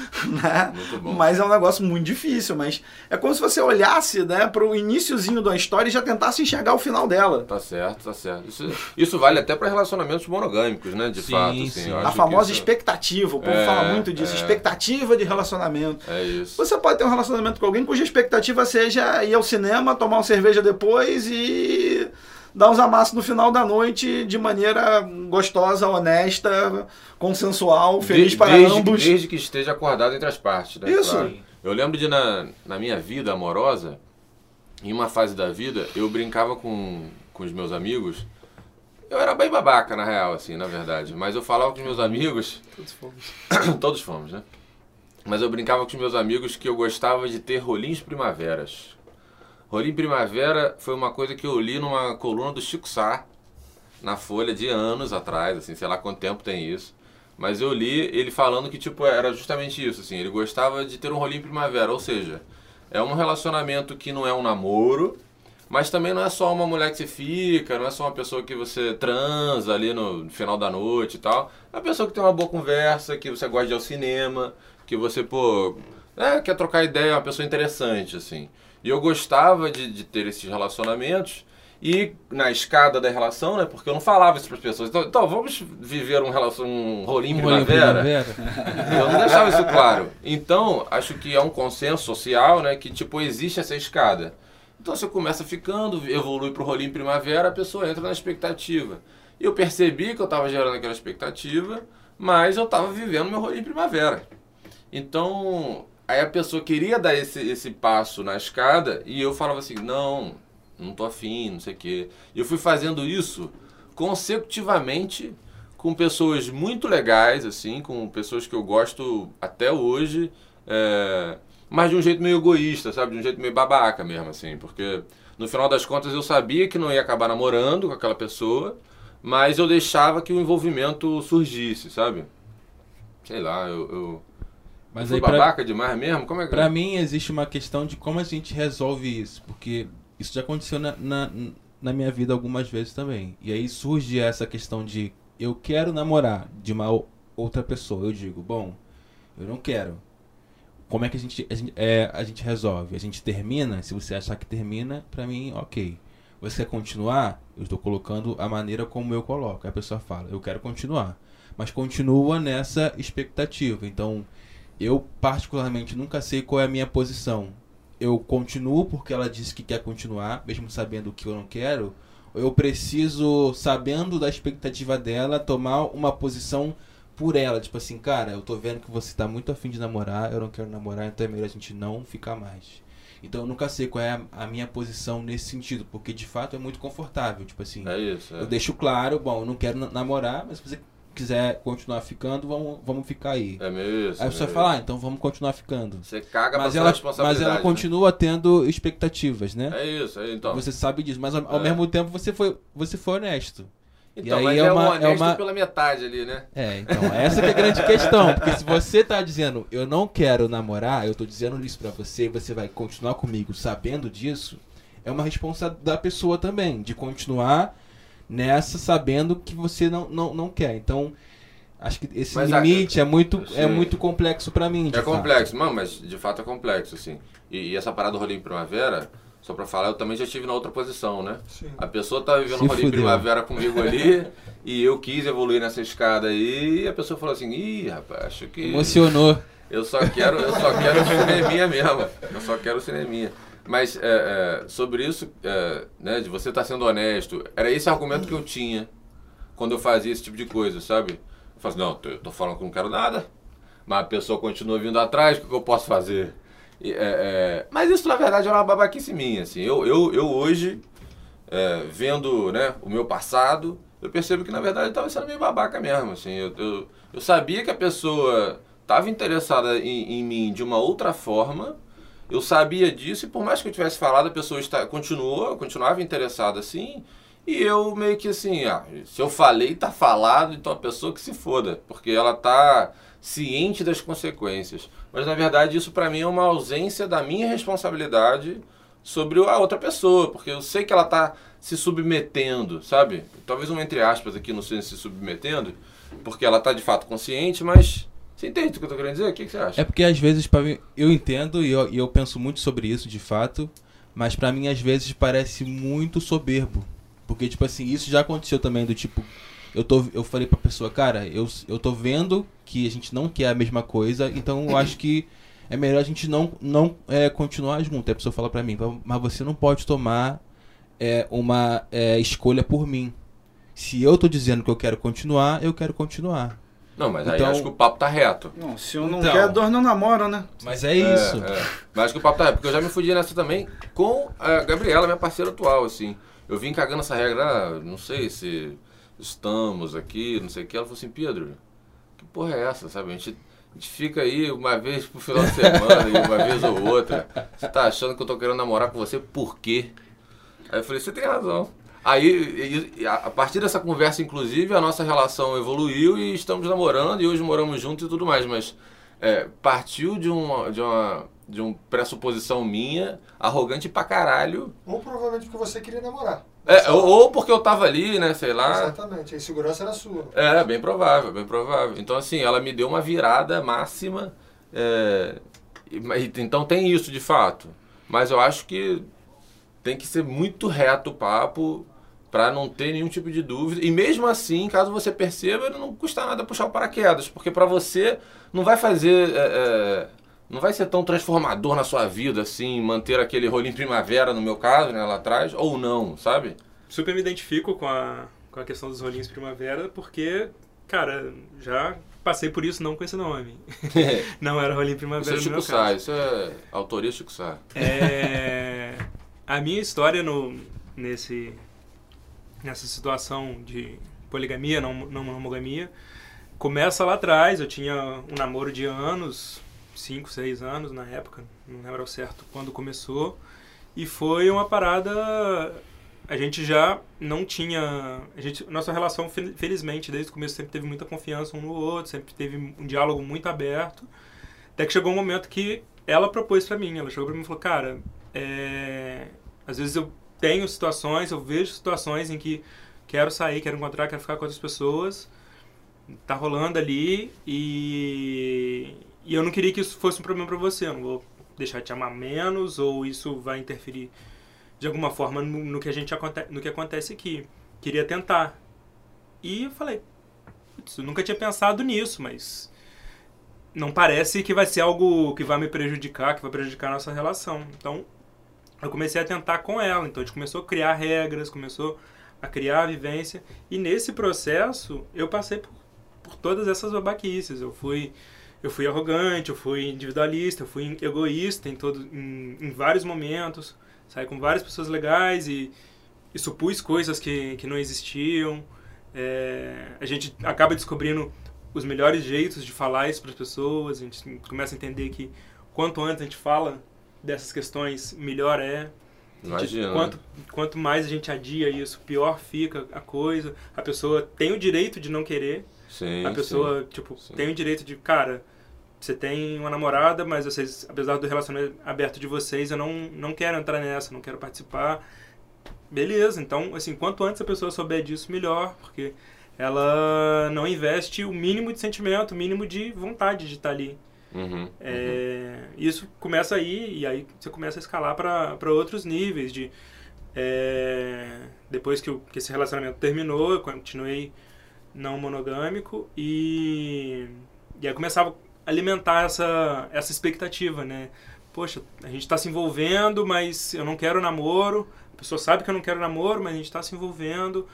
né? Muito bom. Mas é um negócio muito difícil. Mas é como se você olhasse né, para o iníciozinho da história e já tentasse enxergar o final dela. Tá certo, tá certo. Isso, isso vale até para relacionamentos monogâmicos, né? De Sim, fato, assim. sim. eu A famosa isso expectativa. O povo É, fala muito disso. é. Expectativa de relacionamento. É isso. Você pode ter um relacionamento com alguém cuja expectativa seja ir ao cinema, tomar uma cerveja depois e dar uns amassos no final da noite de maneira gostosa, honesta, consensual, feliz De- para desde, ambos. Desde que esteja acordado entre as partes, né? Isso. Claro. Eu lembro de, na, na minha vida amorosa, em uma fase da vida, eu brincava com, com os meus amigos. Eu era bem babaca, na real, assim, na verdade. Mas eu falava com os meus amigos. Todos fomos. Todos fomos, né? Mas eu brincava com os meus amigos que eu gostava de ter rolinhos primaveras. Rolinho primavera foi uma coisa que eu li numa coluna do Chico Sá, na Folha, de anos atrás, assim, sei lá quanto tempo tem isso. Mas eu li ele falando que, tipo, era justamente isso, assim, ele gostava de ter um rolinho primavera, ou seja, é um relacionamento que não é um namoro, mas também não é só uma mulher que você fica, não é só uma pessoa que você transa ali no final da noite e tal. É uma pessoa que tem uma boa conversa, que você gosta de ir ao cinema, que você, pô, é, quer trocar ideia, é uma pessoa interessante, assim. E eu gostava de, de ter esses relacionamentos e na escada da relação, né? Porque eu não falava isso para as pessoas. Então, então, vamos viver um, relação, um rolinho Um primavera. primavera. Eu não deixava isso claro. Então, acho que é um consenso social, né? Que, tipo, existe essa escada. Então, você começa ficando, evolui pro rolinho primavera, a pessoa entra na expectativa. E eu percebi que eu estava gerando aquela expectativa, mas eu estava vivendo meu rolinho primavera. Então, aí a pessoa queria dar esse, esse passo na escada e eu falava assim, não, não tô afim, não sei o quê. Eu fui fazendo isso consecutivamente com pessoas muito legais, assim, com pessoas que eu gosto até hoje, é, mas de um jeito meio egoísta, sabe? De um jeito meio babaca mesmo, assim, porque no final das contas eu sabia que não ia acabar namorando com aquela pessoa, mas eu deixava que o envolvimento surgisse, sabe? Sei lá, eu, eu, Mas eu aí pra, babaca demais mesmo? Como é que pra mim existe uma questão de como a gente resolve isso. Porque isso já aconteceu na, na, na minha vida algumas vezes também. E aí surge essa questão de eu quero namorar de uma outra pessoa. Eu digo, bom, eu não quero. Como é que a gente, a gente, é, a gente resolve? A gente termina? Se você achar que termina, pra mim, ok. Você quer continuar? Eu estou colocando a maneira como eu coloco. A pessoa fala, eu quero continuar. Mas continua nessa expectativa. Então, eu particularmente nunca sei qual é a minha posição. Eu continuo porque ela disse que quer continuar, mesmo sabendo que eu não quero, ou eu preciso, sabendo da expectativa dela, tomar uma posição por ela, tipo assim, cara, eu tô vendo que você tá muito afim de namorar, eu não quero namorar, então é melhor a gente não ficar mais. Então eu nunca sei qual é a, minha posição nesse sentido, porque de fato é muito confortável, tipo assim, É isso, é. eu deixo claro, bom, eu não quero na- namorar, mas se você quiser continuar ficando, vamos, vamos ficar aí. É meio isso. Aí é pessoa meio fala, ah, então vamos continuar ficando. Você caga Mas ela, responsabilidade. mas ela né? continua tendo expectativas, né? É isso, é, então. Você sabe disso, mas ao, ao É. mesmo tempo você foi, você foi honesto. Então, aí mas é é, uma- um é uma- pela metade ali, né? É, então, essa que é a grande questão. Porque se você tá dizendo, eu não quero namorar, eu tô dizendo isso pra você e você vai continuar comigo sabendo disso, é uma responsabilidade da pessoa também, de continuar nessa sabendo que você não, não, não quer. Então, acho que esse Mas a- limite é muito, é Sim. muito complexo pra mim. de É fato. complexo, não, mas de fato é complexo, assim. E, e essa parada do rolinho primavera, só pra falar, eu também já estive na outra posição, né? A pessoa tá vivendo Se um rolinho fudeu. primavera comigo ali, e eu quis evoluir nessa escada aí, e a pessoa falou assim, ih, rapaz, acho que. Emocionou. Eu só quero, eu só quero o cineminha mesmo. Eu só quero o cineminha. Mas é, é, sobre isso, é, né, de você estar sendo honesto, era esse argumento que eu tinha quando eu fazia esse tipo de coisa, sabe? Eu falo assim, não, eu tô falando que não quero nada, mas a pessoa continua vindo atrás, o que que eu posso fazer? E, é, é, mas isso, na verdade, era uma babaquice minha, assim. Eu, eu, eu hoje, é, vendo né, o meu passado, eu percebo que, na verdade, eu estava sendo meio babaca mesmo, assim. Eu, eu, eu sabia que a pessoa estava interessada em, em mim de uma outra forma, eu sabia disso, e por mais que eu tivesse falado, a pessoa está, continuou, continuava interessada assim, e eu meio que assim, ah, se eu falei, tá falado, então a pessoa que se foda, porque ela tá ciente das consequências. Mas na verdade isso pra mim é uma ausência da minha responsabilidade sobre a outra pessoa, porque eu sei que ela tá se submetendo, sabe? Talvez um entre aspas aqui, não sei se submetendo, porque ela tá de fato consciente, mas você entende o que eu tô querendo dizer? O que, que você acha? É porque às vezes pra mim, eu entendo e eu, e eu penso muito sobre isso de fato, mas pra mim às vezes parece muito soberbo. Porque tipo assim, isso já aconteceu também do tipo, eu tô eu falei pra pessoa, cara, eu eu tô vendo que a gente não quer a mesma coisa, então eu acho que é melhor a gente não não é, continuar junto. Aí a pessoa fala pra mim, mas você não pode tomar é, uma é, escolha por mim. Se eu tô dizendo que eu quero continuar, eu quero continuar. Não, mas aí Então- acho que o papo tá reto. Não, se eu não Então. quer, dois não namoram, né? Mas é isso. É, é. Mas acho que o papo tá reto, porque eu já me fudi nessa também com a Gabriela, minha parceira atual, assim. Eu vim cagando essa regra, ah, não sei se estamos aqui, não sei o que. Ela falou assim, Pedro, que porra é essa, sabe? A gente, a gente fica aí uma vez pro final de semana e uma vez ou outra. Você tá achando que eu tô querendo namorar com você por quê? Aí eu falei, você tem razão. Aí, e- a partir dessa conversa, inclusive, a nossa relação evoluiu e estamos namorando e hoje moramos juntos e tudo mais. Mas é, partiu de uma, de uma de uma pressuposição minha, arrogante pra caralho. Ou provavelmente porque você queria namorar. É, ou, ou porque eu tava ali, né, sei lá. Exatamente, a insegurança era sua. É, bem provável, bem provável. Então, assim, ela me deu uma virada máxima. é, então tem isso de fato. Mas eu acho que tem que ser muito reto o papo pra não ter nenhum tipo de dúvida. E mesmo assim, caso você perceba, não custa nada puxar o paraquedas, porque pra você não vai fazer. é, é, não vai ser tão transformador na sua vida assim, manter aquele rolinho primavera, no meu caso, né, lá atrás, ou não, sabe? Super me identifico com a, com a questão dos rolinhos primavera, porque, cara, já passei por isso não com esse nome. não era rolinho Isso primavera é no Chico meu Sá, isso é autoria Chico Sá. É, a minha história no, nesse, nessa situação de poligamia, não, não monogamia, começa lá atrás. Eu tinha um namoro de anos, 5, 6 anos na época, não lembro ao certo quando começou. E foi uma parada. A gente já não tinha. A gente, nossa relação, fel- felizmente, desde o começo sempre teve muita confiança um no outro, sempre teve um diálogo muito aberto. Até que chegou um momento que ela propôs pra mim. Ela chegou pra mim e falou: Cara, é, às vezes eu tenho situações, eu vejo situações em que quero sair, quero encontrar, quero ficar com outras pessoas. Tá rolando ali e, e eu não queria que isso fosse um problema pra você. Eu não vou deixar te amar menos ou isso vai interferir de alguma forma no, no que a gente no que acontece aqui. Queria tentar. E eu falei, "Putz, eu nunca tinha pensado nisso, mas não parece que vai ser algo que vai me prejudicar, que vai prejudicar a nossa relação. Então, eu comecei a tentar com ela. Então, a gente começou a criar regras, começou a criar a vivência. E nesse processo, eu passei por, por todas essas babaquices. Eu fui, eu fui arrogante, eu fui individualista, eu fui egoísta em, todo, em, em vários momentos. Saí com várias pessoas legais e, e supus coisas que, que não existiam. É, a gente acaba descobrindo os melhores jeitos de falar isso para as pessoas. A gente começa a entender que quanto antes a gente fala dessas questões, melhor é. Imagina. né? Quanto, quanto mais a gente adia isso, pior fica a coisa. A pessoa tem o direito de não querer. Sim, a pessoa, sim. tipo, Sim. tem o direito de, cara, você tem uma namorada, mas vocês, apesar do relacionamento aberto de vocês, eu não, não quero entrar nessa, não quero participar. Beleza, então, assim, quanto antes a pessoa souber disso, melhor, porque ela não investe o mínimo de sentimento, o mínimo de vontade de estar ali. Uhum, É, Isso começa aí, e aí você começa a escalar para outros níveis. de é, Depois que, que esse relacionamento terminou, eu continuei não monogâmico e, e aí começava a alimentar essa, essa expectativa, né? Poxa, a gente está se envolvendo, mas eu não quero namoro. A pessoa sabe que eu não quero namoro, mas a gente está se envolvendo.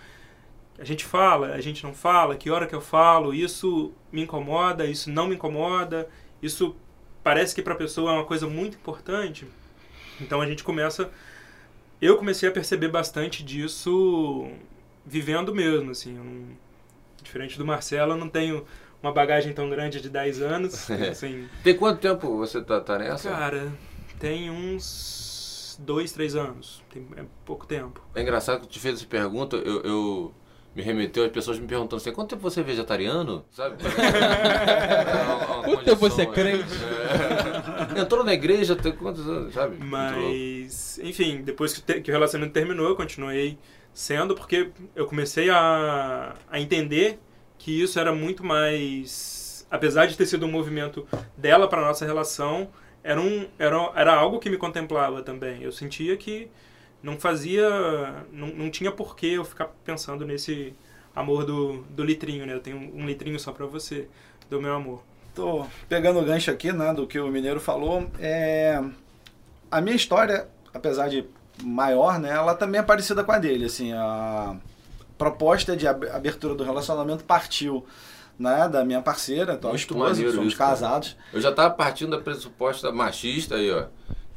A gente fala, a gente não fala, que hora que eu falo, isso me incomoda, isso não me incomoda, isso parece que para a pessoa é uma coisa muito importante. Então a gente começa. Eu comecei a perceber bastante disso vivendo mesmo, assim. não- diferente do Marcelo, eu não tenho uma bagagem tão grande de 10 anos. assim, Tem quanto tempo você tá, tá nessa? cara, tem uns dois, três anos. Tem, é pouco tempo. É engraçado que eu te fez essa pergunta, eu, eu me remeteu as pessoas me perguntando assim, quanto tempo você é vegetariano? Sabe? É uma- uma Quanto tempo você é crente? é. Entrou na igreja, tem quantos anos, sabe? Mas, enfim, depois que, te- que o relacionamento terminou, eu continuei sendo, porque eu comecei a, a entender que isso era muito mais. Apesar de ter sido um movimento dela para nossa relação, era, um, era, era algo que me contemplava também. Eu sentia que não fazia. Não, não tinha porquê eu ficar pensando nesse amor do, do litrinho, né? Eu tenho um litrinho só para você, do meu amor. Tô pegando o gancho aqui, né, do que o Mineiro falou. É... A minha história, apesar de maior, né, ela também é parecida com a dele, assim, a proposta de ab- abertura do relacionamento partiu, né, da minha parceira, atual Muito esposa, maneiro somos isso, cara. casados. Eu já tava partindo da pressuposta machista aí, ó.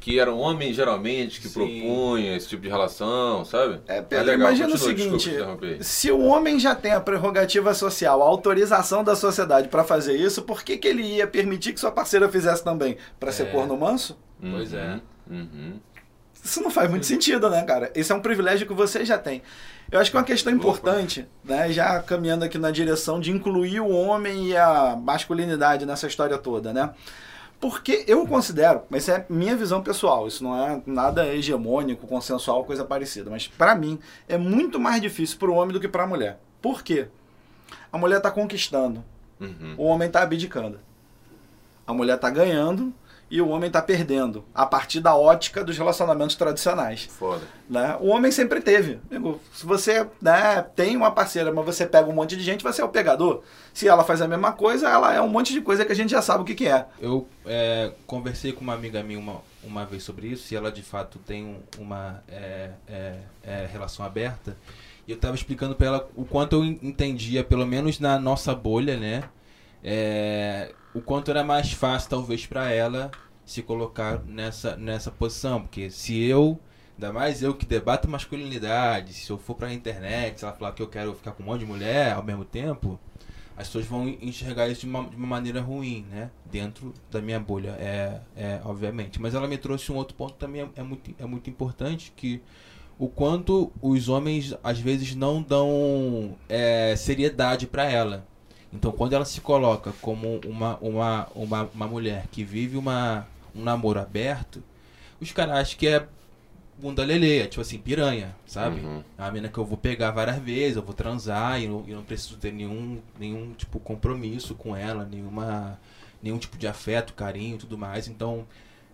Que era um homem, geralmente, que Sim. propunha esse tipo de relação, sabe? É, Pedro, legal, imagina o continua, desculpa seguinte, te interromper. se o homem já tem a prerrogativa social, a autorização da sociedade para fazer isso, por que, que ele ia permitir que sua parceira fizesse também? Para ser É. corno manso? Pois é. Uhum. Isso não faz muito sentido, né, cara? Esse é um privilégio que você já tem. Eu acho que uma questão importante, né, já caminhando aqui na direção de incluir o homem e a masculinidade nessa história toda, né? Porque eu considero, mas isso é minha visão pessoal, isso não é nada hegemônico, consensual, coisa parecida, mas para mim é muito mais difícil para o homem do que para a mulher. Por quê? A mulher está conquistando, Uhum. o homem está abdicando. A mulher está ganhando e o homem está perdendo, a partir da ótica dos relacionamentos tradicionais. Foda. Né? O homem sempre teve. Amigo, se você né, tem uma parceira, mas você pega um monte de gente, você é o pegador. Se ela faz a mesma coisa, ela é um monte de coisa que a gente já sabe o que, que é. Eu é, conversei com uma amiga minha uma, uma vez sobre isso, e ela de fato tem um- uma é, é, é, relação aberta. E eu tava explicando pra ela o quanto eu en- entendia, pelo menos na nossa bolha, né? É, o quanto era mais fácil, talvez, pra ela se colocar nessa, nessa posição. Porque se eu, ainda mais eu que debato masculinidade, se eu for pra internet, se ela falar que eu quero ficar com um monte de mulher ao mesmo tempo, as pessoas vão enxergar isso de uma, de uma maneira ruim, né? Dentro da minha bolha, é, é obviamente. Mas ela me trouxe um outro ponto também é, é muito, é muito importante que o quanto os homens às vezes não dão é, seriedade para ela. Então, quando ela se coloca como uma, uma, uma, uma mulher que vive uma, um namoro aberto, os caras acham que é bunda leleia, tipo assim, piranha, sabe? Uhum. É uma mina que eu vou pegar várias vezes, eu vou transar e não, e não preciso ter nenhum, nenhum tipo compromisso com ela, nenhuma, nenhum tipo de afeto, carinho e tudo mais. Então,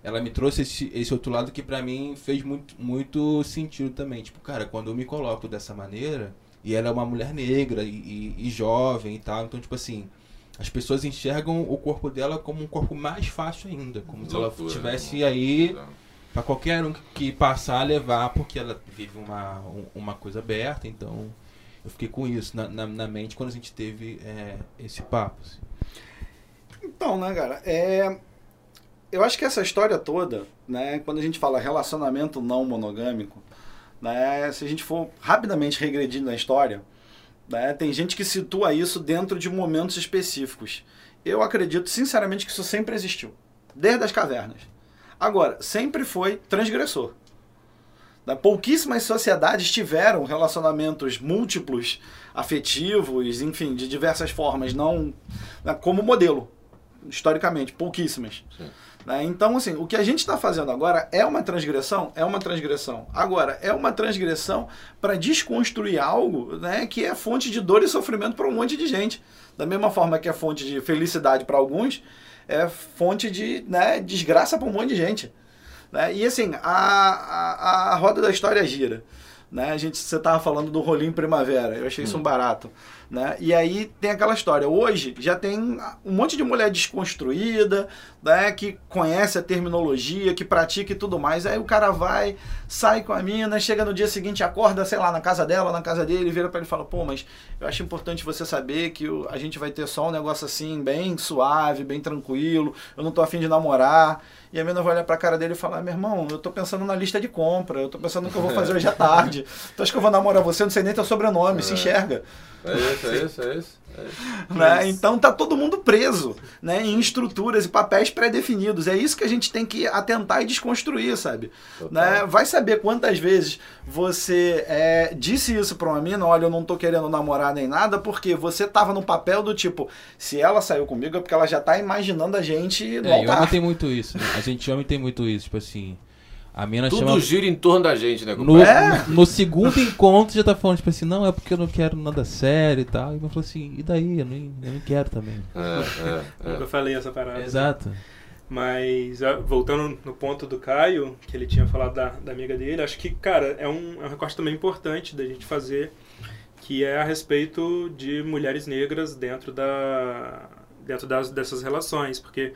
ela me trouxe esse, esse outro lado que pra mim fez muito, muito sentido também. Tipo, cara, quando eu me coloco dessa maneira, e ela é uma mulher negra e, e- e jovem e tal, então, tipo assim, as pessoas enxergam o corpo dela como um corpo mais fácil ainda, como se ela Loucura, tivesse né? aí Pra qualquer um que passar, levar, porque ela vive uma, um- uma coisa aberta, então eu fiquei com isso na, na, na mente quando a gente teve é, esse papo. assim. Então, né, cara, é... eu acho que essa história toda, né, quando a gente fala relacionamento não monogâmico, né, se a gente for rapidamente regredindo na história, né, tem gente que situa isso dentro de momentos específicos. Eu acredito sinceramente que isso sempre existiu, desde as cavernas. Agora, sempre foi transgressor. Né, Pouquíssimas sociedades tiveram relacionamentos múltiplos, afetivos, enfim, de diversas formas, não né, como modelo historicamente, pouquíssimas. Sim. Né? Então, assim, o que a gente está fazendo agora é uma transgressão? É uma transgressão. Agora, é uma transgressão para desconstruir algo né, que é fonte de dor e sofrimento para um monte de gente. Da mesma forma que é fonte de felicidade para alguns, é fonte de né, desgraça para um monte de gente. Né? E assim, a, a, a roda da história gira. Né? A gente, você estava falando do rolinho primavera, eu achei isso um barato. Né? E aí tem aquela história. Hoje já tem um monte de mulher desconstruída, né? que conhece a terminologia, que pratica e tudo mais. Aí o cara vai, sai com a mina, chega no dia seguinte, acorda, sei lá, na casa dela, na casa dele, vira para ele e fala: pô, mas eu acho importante você saber que a gente vai ter só um negócio assim, bem suave, bem tranquilo, eu não tô afim de namorar. E a mina vai olhar pra cara dele e falar: meu irmão, eu tô pensando na lista de compra, eu tô pensando no que eu vou fazer hoje à tarde. Tu acha que eu vou namorar você? Eu não sei nem teu sobrenome, se enxerga. É isso, é isso, é isso. É. Né? Então tá todo mundo preso né? em estruturas e papéis pré-definidos. É isso que a gente tem que atentar e desconstruir, sabe? Né? Vai saber quantas vezes você é, disse isso pra uma mina, olha, eu não tô querendo namorar nem nada, porque você tava no papel do tipo, se ela saiu comigo é porque ela já tá imaginando a gente no É, e homem altar. tem muito isso, né? A gente homem tem muito isso, tipo assim. A mina Tudo chama. gira em torno da gente, né? No, compadre? no segundo encontro já tá falando, tipo assim, não, é porque eu não quero nada sério e tal. E eu falou assim, e daí? Eu nem, eu nem quero também. É, é, Nunca é. falei essa parada. Exato. Mas, voltando no ponto do Caio, que ele tinha falado da, da amiga dele, acho que, cara, é um, é um recorte também importante da gente fazer, que é a respeito de mulheres negras dentro, da, dentro das, dessas relações. Porque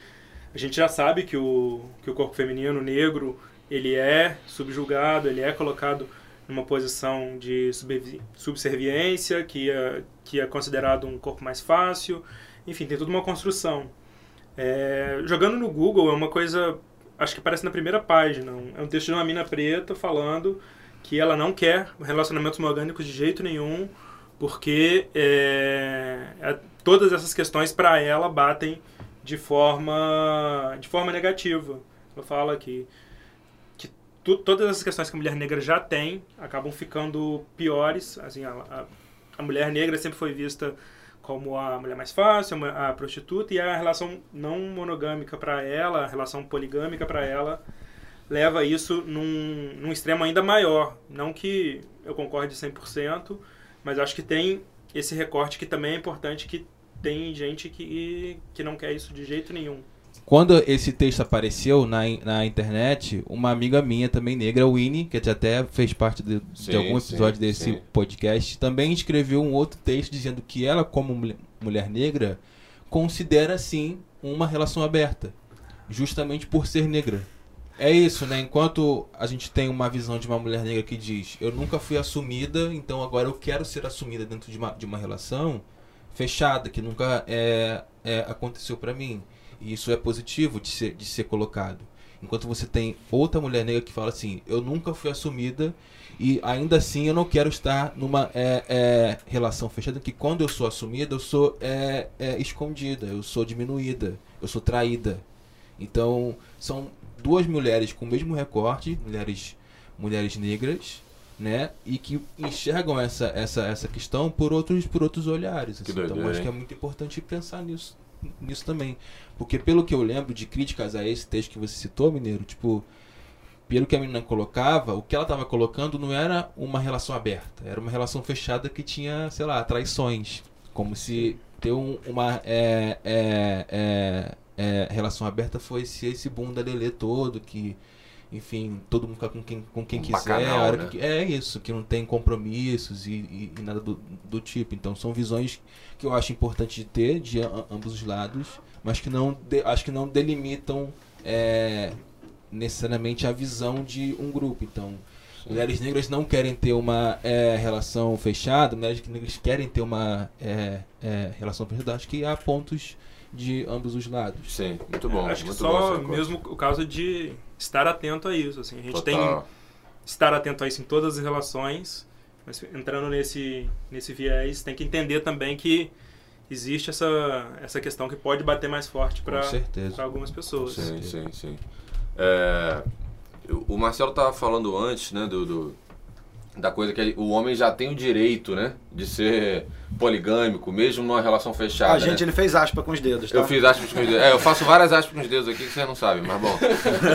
a gente já sabe que o, que o corpo feminino negro, ele é subjugado, ele é colocado numa posição de subservi- subserviência, que é, que é considerado um corpo mais fácil. Enfim, tem toda uma construção. É, jogando no Google é uma coisa, acho que aparece na primeira página. É um texto de uma mina preta falando que ela não quer relacionamentos monogâmicos de jeito nenhum, porque é, é- todas essas questões para ela batem de forma, de forma negativa. Ela fala que tu- todas as questões que a mulher negra já tem acabam ficando piores. Assim, a, a, a mulher negra sempre foi vista como a mulher mais fácil, a prostituta, e a relação não monogâmica para ela, a relação poligâmica para ela, leva isso num, num extremo ainda maior. Não que eu concorde 100%, mas acho que tem esse recorte que também é importante, que tem gente que, que não quer isso de jeito nenhum. Quando esse texto apareceu na, na internet, uma amiga minha também negra, Winnie, que até fez parte de, de Sim, algum sim, episódio desse sim. podcast, também escreveu um outro texto dizendo que ela, como mulher, mulher negra, considera sim uma relação aberta, justamente por ser negra. É isso, né? Enquanto a gente tem uma visão de uma mulher negra que diz eu nunca fui assumida, então agora eu quero ser assumida dentro de uma, de uma relação fechada, que nunca é, é, aconteceu pra mim. E isso é positivo de ser, de ser colocado. Enquanto você tem outra mulher negra que fala assim, eu nunca fui assumida e ainda assim eu não quero estar numa é, é, relação fechada, que quando eu sou assumida, eu sou é, é, escondida, eu sou diminuída, eu sou traída. Então, são duas mulheres com o mesmo recorte, mulheres, mulheres negras, né? E que enxergam essa, essa, essa questão por outros, por outros olhares. Assim. Então, doideira, acho que é muito importante pensar nisso, nisso também. Porque pelo que eu lembro de críticas a esse texto que você citou, Mineiro, tipo, pelo que a menina colocava, o que ela estava colocando não era uma relação aberta, era uma relação fechada que tinha, sei lá, traições. Como se ter um- uma é, é, é, é, relação aberta fosse esse bunda lelê todo, que, enfim, todo mundo fica com quem, com quem Um quiser. bacanal, né? que- é isso, que não tem compromissos e, e- e nada do, do tipo. Então são visões que eu acho importante de ter de ambos os lados, mas que não de- acho que não delimitam é, necessariamente a visão de um grupo. Então, mulheres negras não querem ter uma é, relação fechada, mulheres negras querem ter uma é, é, relação fechada. Acho que há pontos de ambos os lados. Sim, muito bom. Acho que muito só bom mesmo o caso de estar atento a isso. Assim, a gente tem Total. estar atento a isso em todas as relações, mas entrando nesse, nesse viés, tem que entender também que existe essa, essa questão que pode bater mais forte para algumas pessoas. Sim, sim, sim. É, o Marcelo estava falando antes, né, do, do- da coisa que o homem já tem o direito, né, de ser poligâmico, mesmo numa relação fechada. A gente, né? ele fez aspa com os dedos, tá? Eu fiz aspas com os dedos. É, eu faço várias aspas com os dedos aqui que vocês não sabem, mas bom.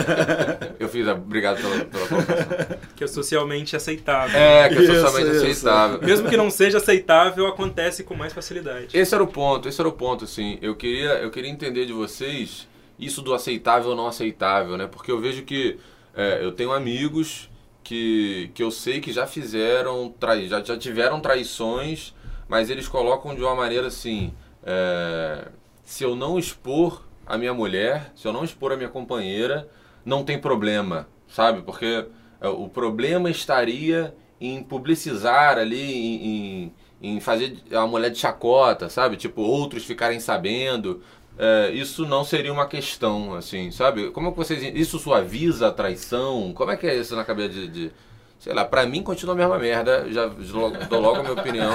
eu fiz, obrigado pela, pela colocação. Que é socialmente aceitável. É, que é Isso, socialmente isso. aceitável. Mesmo que não seja aceitável, acontece com mais facilidade. Esse era o ponto, esse era o ponto, assim. Eu queria, eu queria entender de vocês isso do aceitável ou não aceitável, né? Porque eu vejo que é, eu tenho amigos que, que eu sei que já fizeram, trai, já, já tiveram traições, mas eles colocam de uma maneira assim: é, se eu não expor a minha mulher, se eu não expor a minha companheira, não tem problema, sabe? Porque é, o problema estaria em publicizar ali, em, em, em fazer a mulher de chacota, sabe? Tipo, outros ficarem sabendo. É, isso não seria uma questão, assim, sabe? Como é que vocês. Isso suaviza a traição? Como é que é isso na cabeça de. de- sei lá, pra mim continua a mesma merda, já dou dou logo a minha opinião.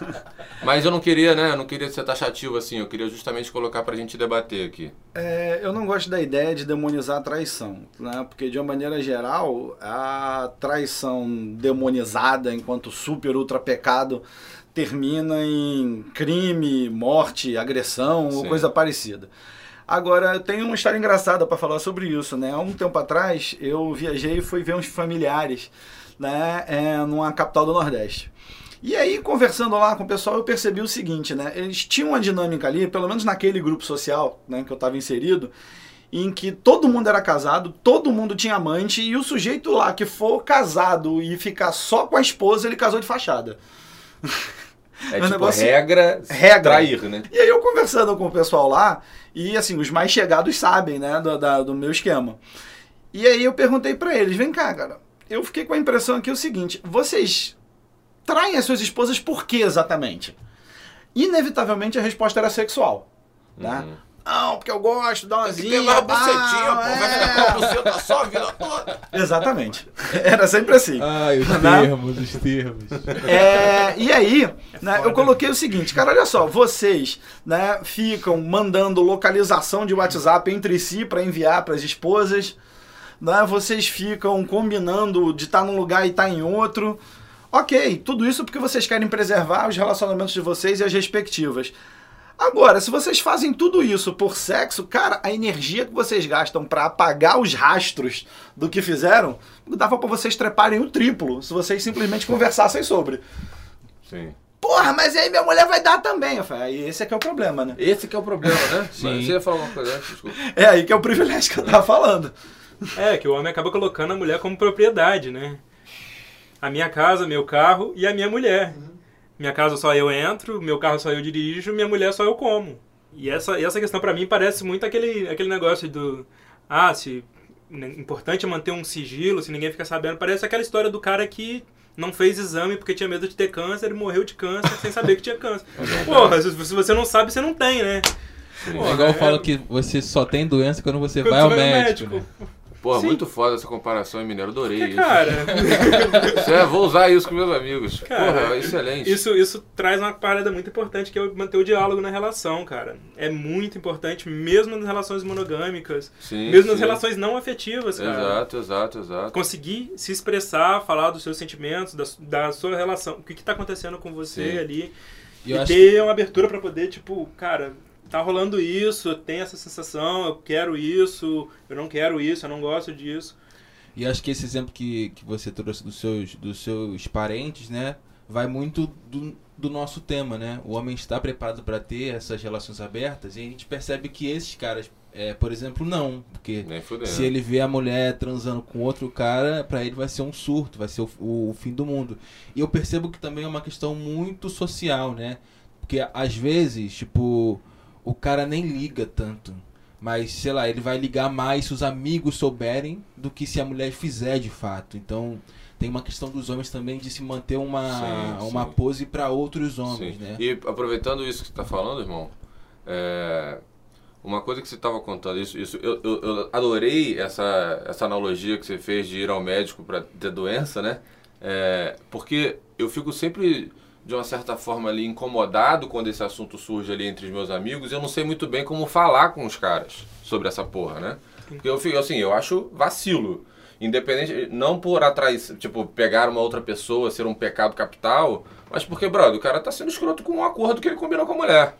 Mas eu não queria, né? Eu não queria ser taxativo assim, eu queria justamente colocar pra gente debater aqui. É, eu não gosto da ideia de demonizar a traição, né? Porque de uma maneira geral, a traição demonizada enquanto super ultra pecado termina em crime, morte, agressão ou Sim. coisa parecida. Agora, eu tenho uma história engraçada para falar sobre isso, né? Há um tempo atrás, eu viajei e fui ver uns familiares, né, é, numa capital do Nordeste. E aí, conversando lá com o pessoal, eu percebi o seguinte, né? Eles tinham uma dinâmica ali, pelo menos naquele grupo social né, que eu estava inserido, em que todo mundo era casado, todo mundo tinha amante, e o sujeito lá que for casado e ficar só com a esposa, ele casou de fachada. É Um tipo negócio- regra, Regra. trair, né? E aí eu conversando com o pessoal lá, e assim, os mais chegados sabem, né, do, da- do meu esquema. E aí eu perguntei pra eles, vem cá, cara, eu fiquei com a impressão aqui o seguinte, vocês traem as suas esposas por quê exatamente? Inevitavelmente a resposta era sexual, né? Não, porque eu gosto, dá uma zinha. Tem mais bucetinha, pô, vai ficar com a é. buceta só a vida toda. Exatamente. Era sempre assim. Ai, os Né? termos, os termos. É, e aí, né, eu coloquei o seguinte, cara, olha só, vocês, né, ficam mandando localização de WhatsApp entre si para enviar para as esposas, né? vocês ficam combinando de estar num lugar e estar em outro. Ok, tudo isso porque vocês querem preservar os relacionamentos de vocês e as respectivas. Agora, se vocês fazem tudo isso por sexo, cara, a energia que vocês gastam para apagar os rastros do que fizeram, dava para vocês treparem o triplo se vocês simplesmente conversassem sobre. Sim. Porra, mas aí minha mulher vai dar também. Eu falei, aí esse é que é o problema, né? Esse que é o problema, né? Sim. Mas você ia falar uma coisa antes, desculpa. É aí que é o privilégio que eu tava falando. É, que o homem acaba colocando a mulher como propriedade, né? A minha casa, meu carro e a minha mulher. Minha casa só eu entro, meu carro só eu dirijo, minha mulher só eu como. E essa, e essa questão pra mim parece muito aquele, aquele negócio do. Ah, se. né, Importante é manter um sigilo, se ninguém fica sabendo. Parece aquela história do cara que não fez exame porque tinha medo de ter câncer e morreu de câncer sem saber que tinha câncer. Porra, se, se você não sabe, você não tem, né? É igual eu falo que você só tem doença quando você Quando vai ao você vai ao médico. médico. né? Porra, Sim. muito foda essa comparação, hein, Mineiro? Adorei Porque, isso. cara, Isso é, vou usar isso com meus amigos. Cara, Porra, excelente. Isso, isso traz uma parada muito importante que é manter o diálogo na relação, cara. É muito importante, mesmo nas relações monogâmicas, Sim, mesmo nas sim. relações não afetivas, cara. Exato, exato, exato. Conseguir se expressar, falar dos seus sentimentos, da, da sua relação, o que, que tá acontecendo com você Sim. ali. E E, ter uma abertura pra poder, tipo, cara, tá rolando isso, eu tenho essa sensação, eu quero isso, eu não quero isso, eu não gosto disso. E acho que esse exemplo que, que você trouxe dos seus, dos seus parentes, né? Vai muito do, do nosso tema, né? O homem está preparado para ter essas relações abertas e a gente percebe que esses caras, é, por exemplo, não. Porque se ele vê a mulher transando com outro cara, pra ele vai ser um surto, vai ser o, o fim do mundo. E eu percebo que também é uma questão muito social, né? Porque às vezes, tipo, o cara nem liga tanto. Mas, sei lá, ele vai ligar mais se os amigos souberem do que se a mulher fizer de fato. Então, tem uma questão dos homens também de se manter uma, Sim, uma sim. pose pra outros homens, Sim. né? E aproveitando isso que você está falando, irmão, é, uma coisa que você estava contando, isso, isso eu, eu, eu adorei essa, essa analogia que você fez de ir ao médico para ter doença, né? É, porque eu fico sempre, de uma certa forma, ali incomodado quando esse assunto surge ali entre os meus amigos. Eu não sei muito bem como falar com os caras sobre essa porra, né? Porque eu fico assim, eu acho vacilo. Independente, não por atrás, tipo, pegar uma outra pessoa, ser um pecado capital, mas porque, brother, o cara tá sendo escroto com um acordo que ele combinou com a mulher.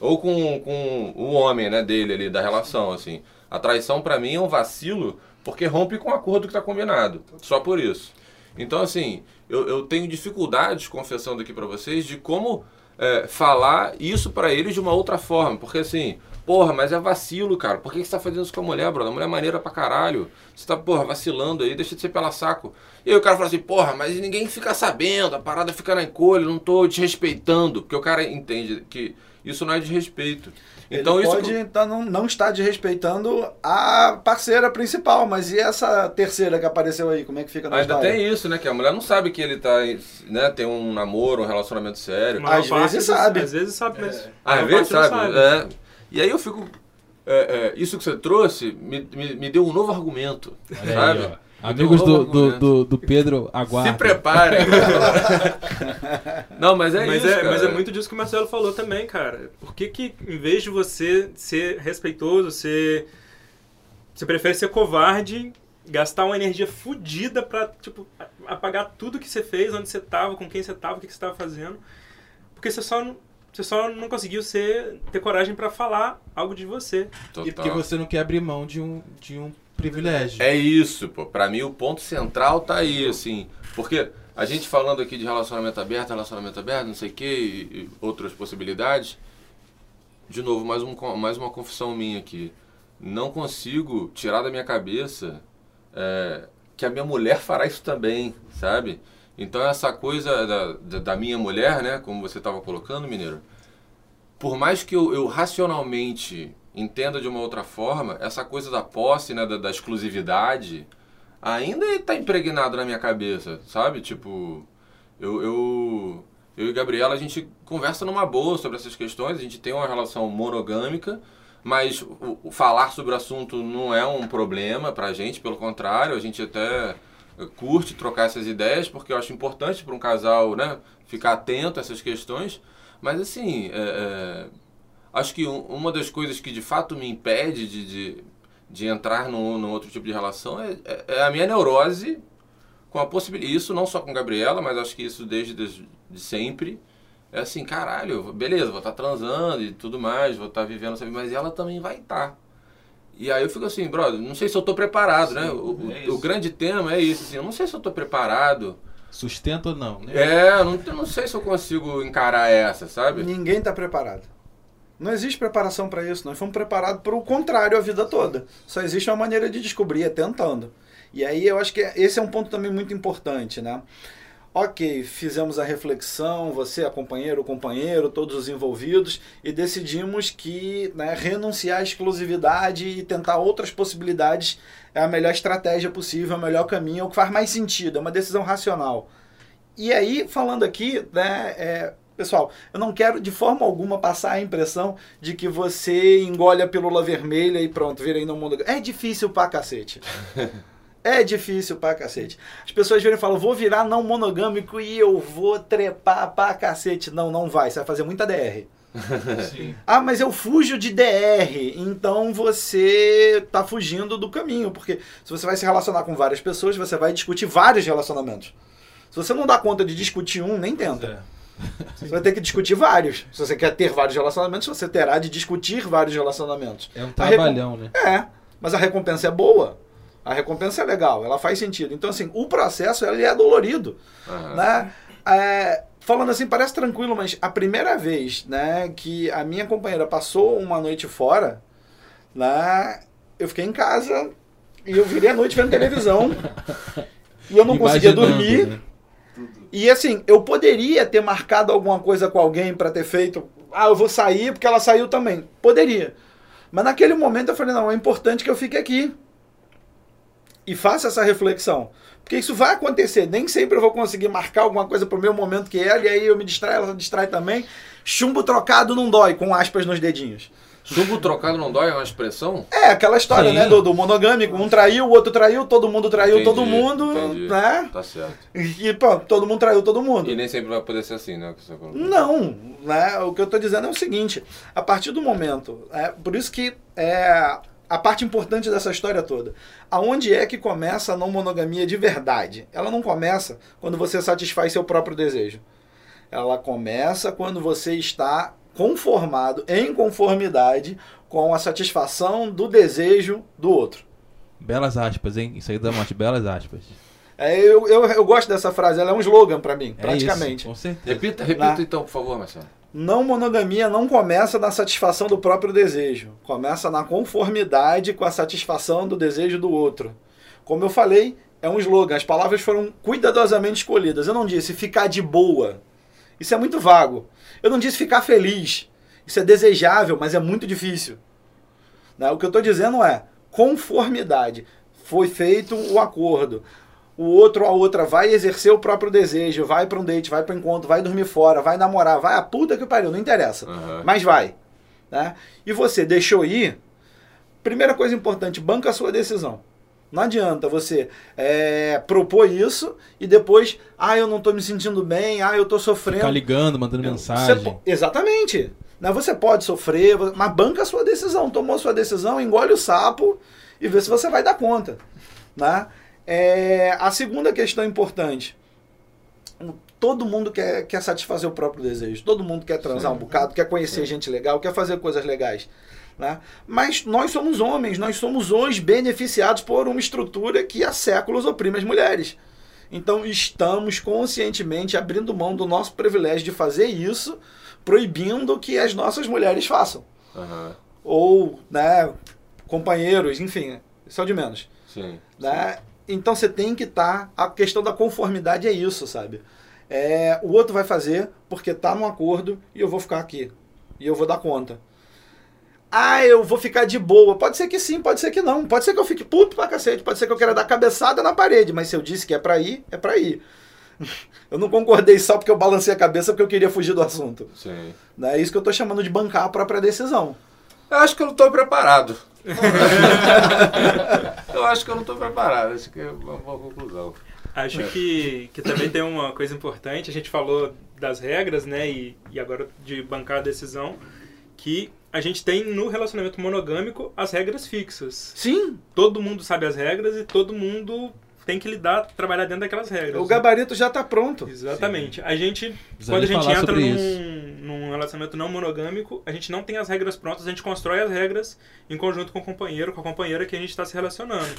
Ou com, com o homem, né, dele ali, da relação, assim. A traição pra mim é um vacilo porque rompe com o acordo que tá combinado. Só por isso. Então, assim, eu, eu tenho dificuldades, confessando aqui pra vocês, de como é, falar isso pra eles de uma outra forma. Porque, assim, porra, mas é vacilo, cara. Por que que você tá fazendo isso com a mulher, brother? A mulher é maneira pra caralho. Você tá, porra, vacilando aí, deixa de ser pela saco. E aí o cara fala assim, porra, mas ninguém fica sabendo, a parada fica na encolha, não tô te respeitando. Porque o cara entende que isso não é de respeito. Então ele isso. pode tá, não, não estar desrespeitando a parceira principal, mas e essa terceira que apareceu aí? Como é que fica na Ainda história? tem isso, né? Que a mulher não sabe que ele tá, né, tem um namoro, um relacionamento sério. Às vezes sabe. Às vezes sabe, mas. Ah, às maior vezes parte não sabe. É. E aí eu fico. é, é, isso que você trouxe me, me, me deu um novo argumento. Olha sabe? aí, Amigos do, do, argumento. do, do Pedro, aguardem. Se preparem. não, mas é mas, isso. é, cara. mas é muito disso que o Marcelo falou também, cara. Por que, que em vez de você ser respeitoso, você, você prefere ser covarde, gastar uma energia fodida pra, tipo, apagar tudo que você fez, onde você tava, com quem você tava, o que que você tava fazendo? Porque você só não, você só não conseguiu ser, ter coragem pra falar algo de você. Total. E porque você não quer abrir mão de um, de um privilégio. É isso, pô. Pra mim o ponto central tá aí, assim. Porque a gente falando aqui de relacionamento aberto, relacionamento aberto, não sei o que, e, e outras possibilidades. De novo, mais, um, mais uma confissão minha aqui. Não consigo tirar da minha cabeça é, que a minha mulher fará isso também, sabe? Então essa coisa da, da, da minha mulher, né, como você estava colocando, Mineiro, por mais que eu, eu racionalmente entenda de uma outra forma, essa coisa da posse, né, da, da exclusividade, ainda está impregnado na minha cabeça, sabe? Tipo, eu, eu, eu e Gabriela, a gente conversa numa boa sobre essas questões, a gente tem uma relação monogâmica, mas o, o falar sobre o assunto não é um problema pra gente, pelo contrário, a gente até curte trocar essas ideias, porque eu acho importante para um casal, né, ficar atento a essas questões, mas assim, é, é, acho que um- uma das coisas que de fato me impede de, de, de entrar num, num outro tipo de relação é, é, é a minha neurose com a possibilidade. Isso não só com Gabriela, mas acho que isso desde de, de sempre. É assim, caralho, beleza, vou estar transando e tudo mais, vou estar vivendo, sabe? Mas ela também vai estar. E aí eu fico assim, brother, não sei se eu tô preparado, né? O, é o, grande tema é isso, assim, eu não sei se eu tô preparado. Sustenta ou não, né? É, eu não, eu não sei se eu consigo encarar essa, sabe? Ninguém está preparado. Não existe preparação para isso. Nós fomos preparados para o contrário a vida toda. Só existe uma maneira de descobrir, é tentando. E aí eu acho que esse é um ponto também muito importante, né? Ok, fizemos a reflexão, você, a companheira, o companheiro, todos os envolvidos, e decidimos que né, renunciar à exclusividade e tentar outras possibilidades é a melhor estratégia possível, é o melhor caminho, é o que faz mais sentido, é uma decisão racional. E aí, falando aqui, né, é, pessoal, eu não quero de forma alguma passar a impressão de que você engole a pílula vermelha e pronto, vira aí no mundo. É difícil pra cacete. É difícil pra cacete. As pessoas viram e falam, vou virar não monogâmico e eu vou trepar pra cacete. Não, não vai. Você vai fazer muita DR. Sim. Ah, mas eu fujo de DR. Então você tá fugindo do caminho. Porque se você vai se relacionar com várias pessoas, você vai discutir vários relacionamentos. Se você não dá conta de discutir um, nem tenta. Você vai ter que discutir vários. Se você quer ter vários relacionamentos, você terá de discutir vários relacionamentos. É um A recom- trabalhão, né? É, mas a recompensa é boa. A recompensa é legal, ela faz sentido. Então, assim, o processo ele é dolorido. Aham. Né? É, falando assim, parece tranquilo, mas a primeira vez né, que a minha companheira passou uma noite fora, né, eu fiquei em casa e eu virei a noite vendo televisão. e eu não conseguia Imaginando, dormir. né? E assim, eu poderia ter marcado alguma coisa com alguém pra ter feito. Ah, eu vou sair porque ela saiu também. Poderia. Mas naquele momento eu falei, não, é importante que eu fique aqui. E faça essa reflexão. Porque isso vai acontecer. Nem sempre eu vou conseguir marcar alguma coisa pro meu momento que é ela, e aí eu me distraio, ela distrai também. Chumbo trocado não dói, com aspas nos dedinhos. Chumbo trocado não dói é uma expressão? É, aquela história, Sim. né? Do, do monogâmico. Um traiu, o outro traiu, todo mundo traiu Entendi, todo mundo, entendi. né? Tá certo. E, pô, todo mundo traiu todo mundo. E nem sempre vai poder ser assim, né? Não, né? O que eu estou dizendo é o seguinte: a partir do momento, é por isso que é a parte importante dessa história toda. Aonde é que começa a não monogamia de verdade? Ela não começa quando você satisfaz seu próprio desejo. Ela começa quando você está conformado, em conformidade com a satisfação do desejo do outro. Belas aspas, hein? Isso aí da morte, belas aspas. É, eu, eu, eu gosto dessa frase, ela é um slogan para mim, É praticamente. isso, com certeza. Repita, repita então, por favor, Marcelo. Não monogamia não começa na satisfação do próprio desejo. Começa na conformidade com a satisfação do desejo do outro. Como eu falei, é um slogan. As palavras foram cuidadosamente escolhidas. Eu não disse ficar de boa. Isso é muito vago. Eu não disse ficar feliz. Isso é desejável, mas é muito difícil. Né? O que eu estou dizendo é conformidade. Foi feito o acordo. O outro ou a outra vai exercer o próprio desejo, vai para um date, vai para encontro, vai dormir fora, vai namorar, vai a puta que pariu, não interessa. Aham. Mas vai. Né? E você deixou ir, primeira coisa importante, banca a sua decisão. Não adianta você é, propor isso e depois, ah, eu não estou me sentindo bem, ah, eu estou sofrendo. Ficar ligando, mandando Você mensagem. po- exatamente. Né? Você pode sofrer, mas banca a sua decisão. Tomou sua decisão, engole o sapo e vê se você vai dar conta. Né? É, a segunda questão importante. Todo mundo quer, quer satisfazer o próprio desejo. Todo mundo quer transar Sim. um bocado, quer conhecer gente legal, quer fazer coisas legais. Né? Mas nós somos homens, nós somos hoje beneficiados por uma estrutura que há séculos oprime as mulheres. Então estamos conscientemente abrindo mão do nosso privilégio de fazer isso, proibindo que as nossas mulheres façam. Aham. Ou, né, companheiros, enfim, o de menos. Sim. Né? Então você tem que estar. a questão da conformidade é isso, sabe? É, o outro vai fazer porque tá num acordo e eu vou ficar aqui. E eu vou dar conta. Ah, eu vou ficar de boa. Pode ser que sim, pode ser que não. Pode ser que eu fique puto pra cacete. Pode ser que eu queira dar cabeçada na parede. Mas se eu disse que é pra ir, é pra ir. Eu não concordei só porque eu balancei a cabeça porque eu queria fugir do assunto. Sim. Né? É isso que eu tô chamando de bancar a própria decisão. Eu acho que eu não tô preparado. eu acho que eu não tô preparado. Acho que é uma boa conclusão. Acho que, que também tem uma coisa importante. A gente falou das regras, né? E, e agora de bancar a decisão. Que a gente tem no relacionamento monogâmico as regras fixas. Sim. Todo mundo sabe as regras e todo mundo tem que lidar, trabalhar dentro daquelas regras. O gabarito já tá pronto. Exatamente. A gente, Precisa quando a gente entra num, num relacionamento não monogâmico, a gente não tem as regras prontas, a gente constrói as regras em conjunto com o companheiro, com a companheira que a gente está se relacionando.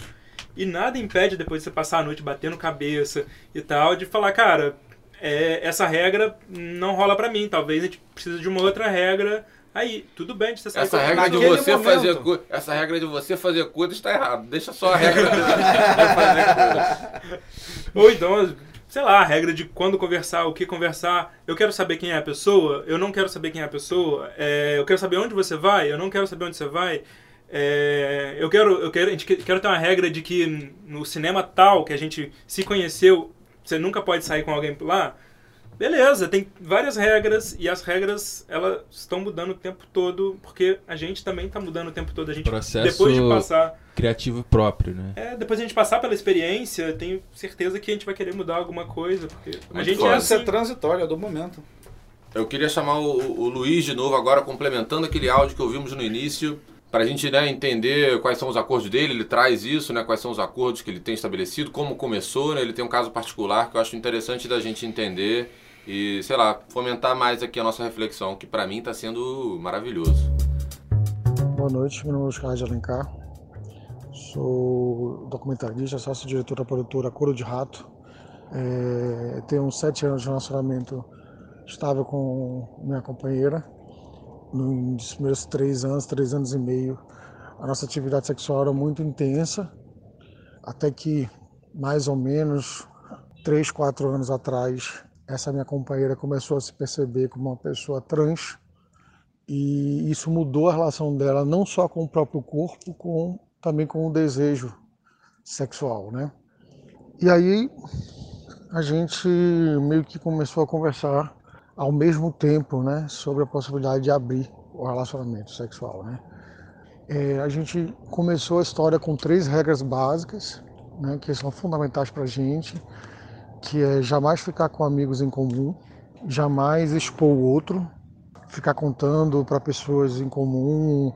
E nada impede, depois de você passar a noite batendo cabeça e tal, de falar, cara, é, essa regra não rola pra mim, talvez a gente precise de uma outra regra. Aí, tudo bem de você sair Essa regra de você momento. fazer essa regra de você fazer coisa está errado. Deixa só a regra de fazer. Ou então, sei lá, a regra de quando conversar, o que conversar. Eu quero saber quem é a pessoa, eu não quero saber quem é a pessoa. é, eu quero saber onde você vai, eu não quero saber onde você vai. é, eu quero, eu quero, a gente que- quero ter uma regra de que no cinema tal que a gente se conheceu, você nunca pode sair com alguém lá. Beleza, tem várias regras e as regras elas estão mudando o tempo todo porque a gente também está mudando o tempo todo. A gente Processo- depois de passar Criativo próprio, né? é, depois a gente passar pela experiência, tenho certeza que a gente vai querer mudar alguma coisa, porque a Muito gente foda. é Isso é assim. transitório, é do momento. Eu queria chamar o, o Luiz de novo agora, complementando aquele áudio que ouvimos no início, para a gente né, entender quais são os acordos dele. Ele traz isso, né, quais são os acordos que ele tem estabelecido, como começou. Né, ele tem um caso particular que eu acho interessante da gente entender e, sei lá, fomentar mais aqui a nossa reflexão, que para mim está sendo maravilhoso. Boa noite, meu nome é Oscar de Alencar. Sou documentarista, sócio-diretor da produtora Couro de Rato. É, tenho sete anos de relacionamento estável com minha companheira. Nos primeiros três anos, três anos e meio, a nossa atividade sexual era muito intensa, até que mais ou menos três, quatro anos atrás, essa minha companheira começou a se perceber como uma pessoa trans e isso mudou a relação dela não só com o próprio corpo, com também com o desejo sexual, né? E aí a gente meio que começou a conversar ao mesmo tempo, né, sobre a possibilidade de abrir o relacionamento sexual, né? É, a gente começou a história com três regras básicas, né, que são fundamentais para a gente, que é jamais ficar com amigos em comum, jamais expor o outro, ficar contando para pessoas em comum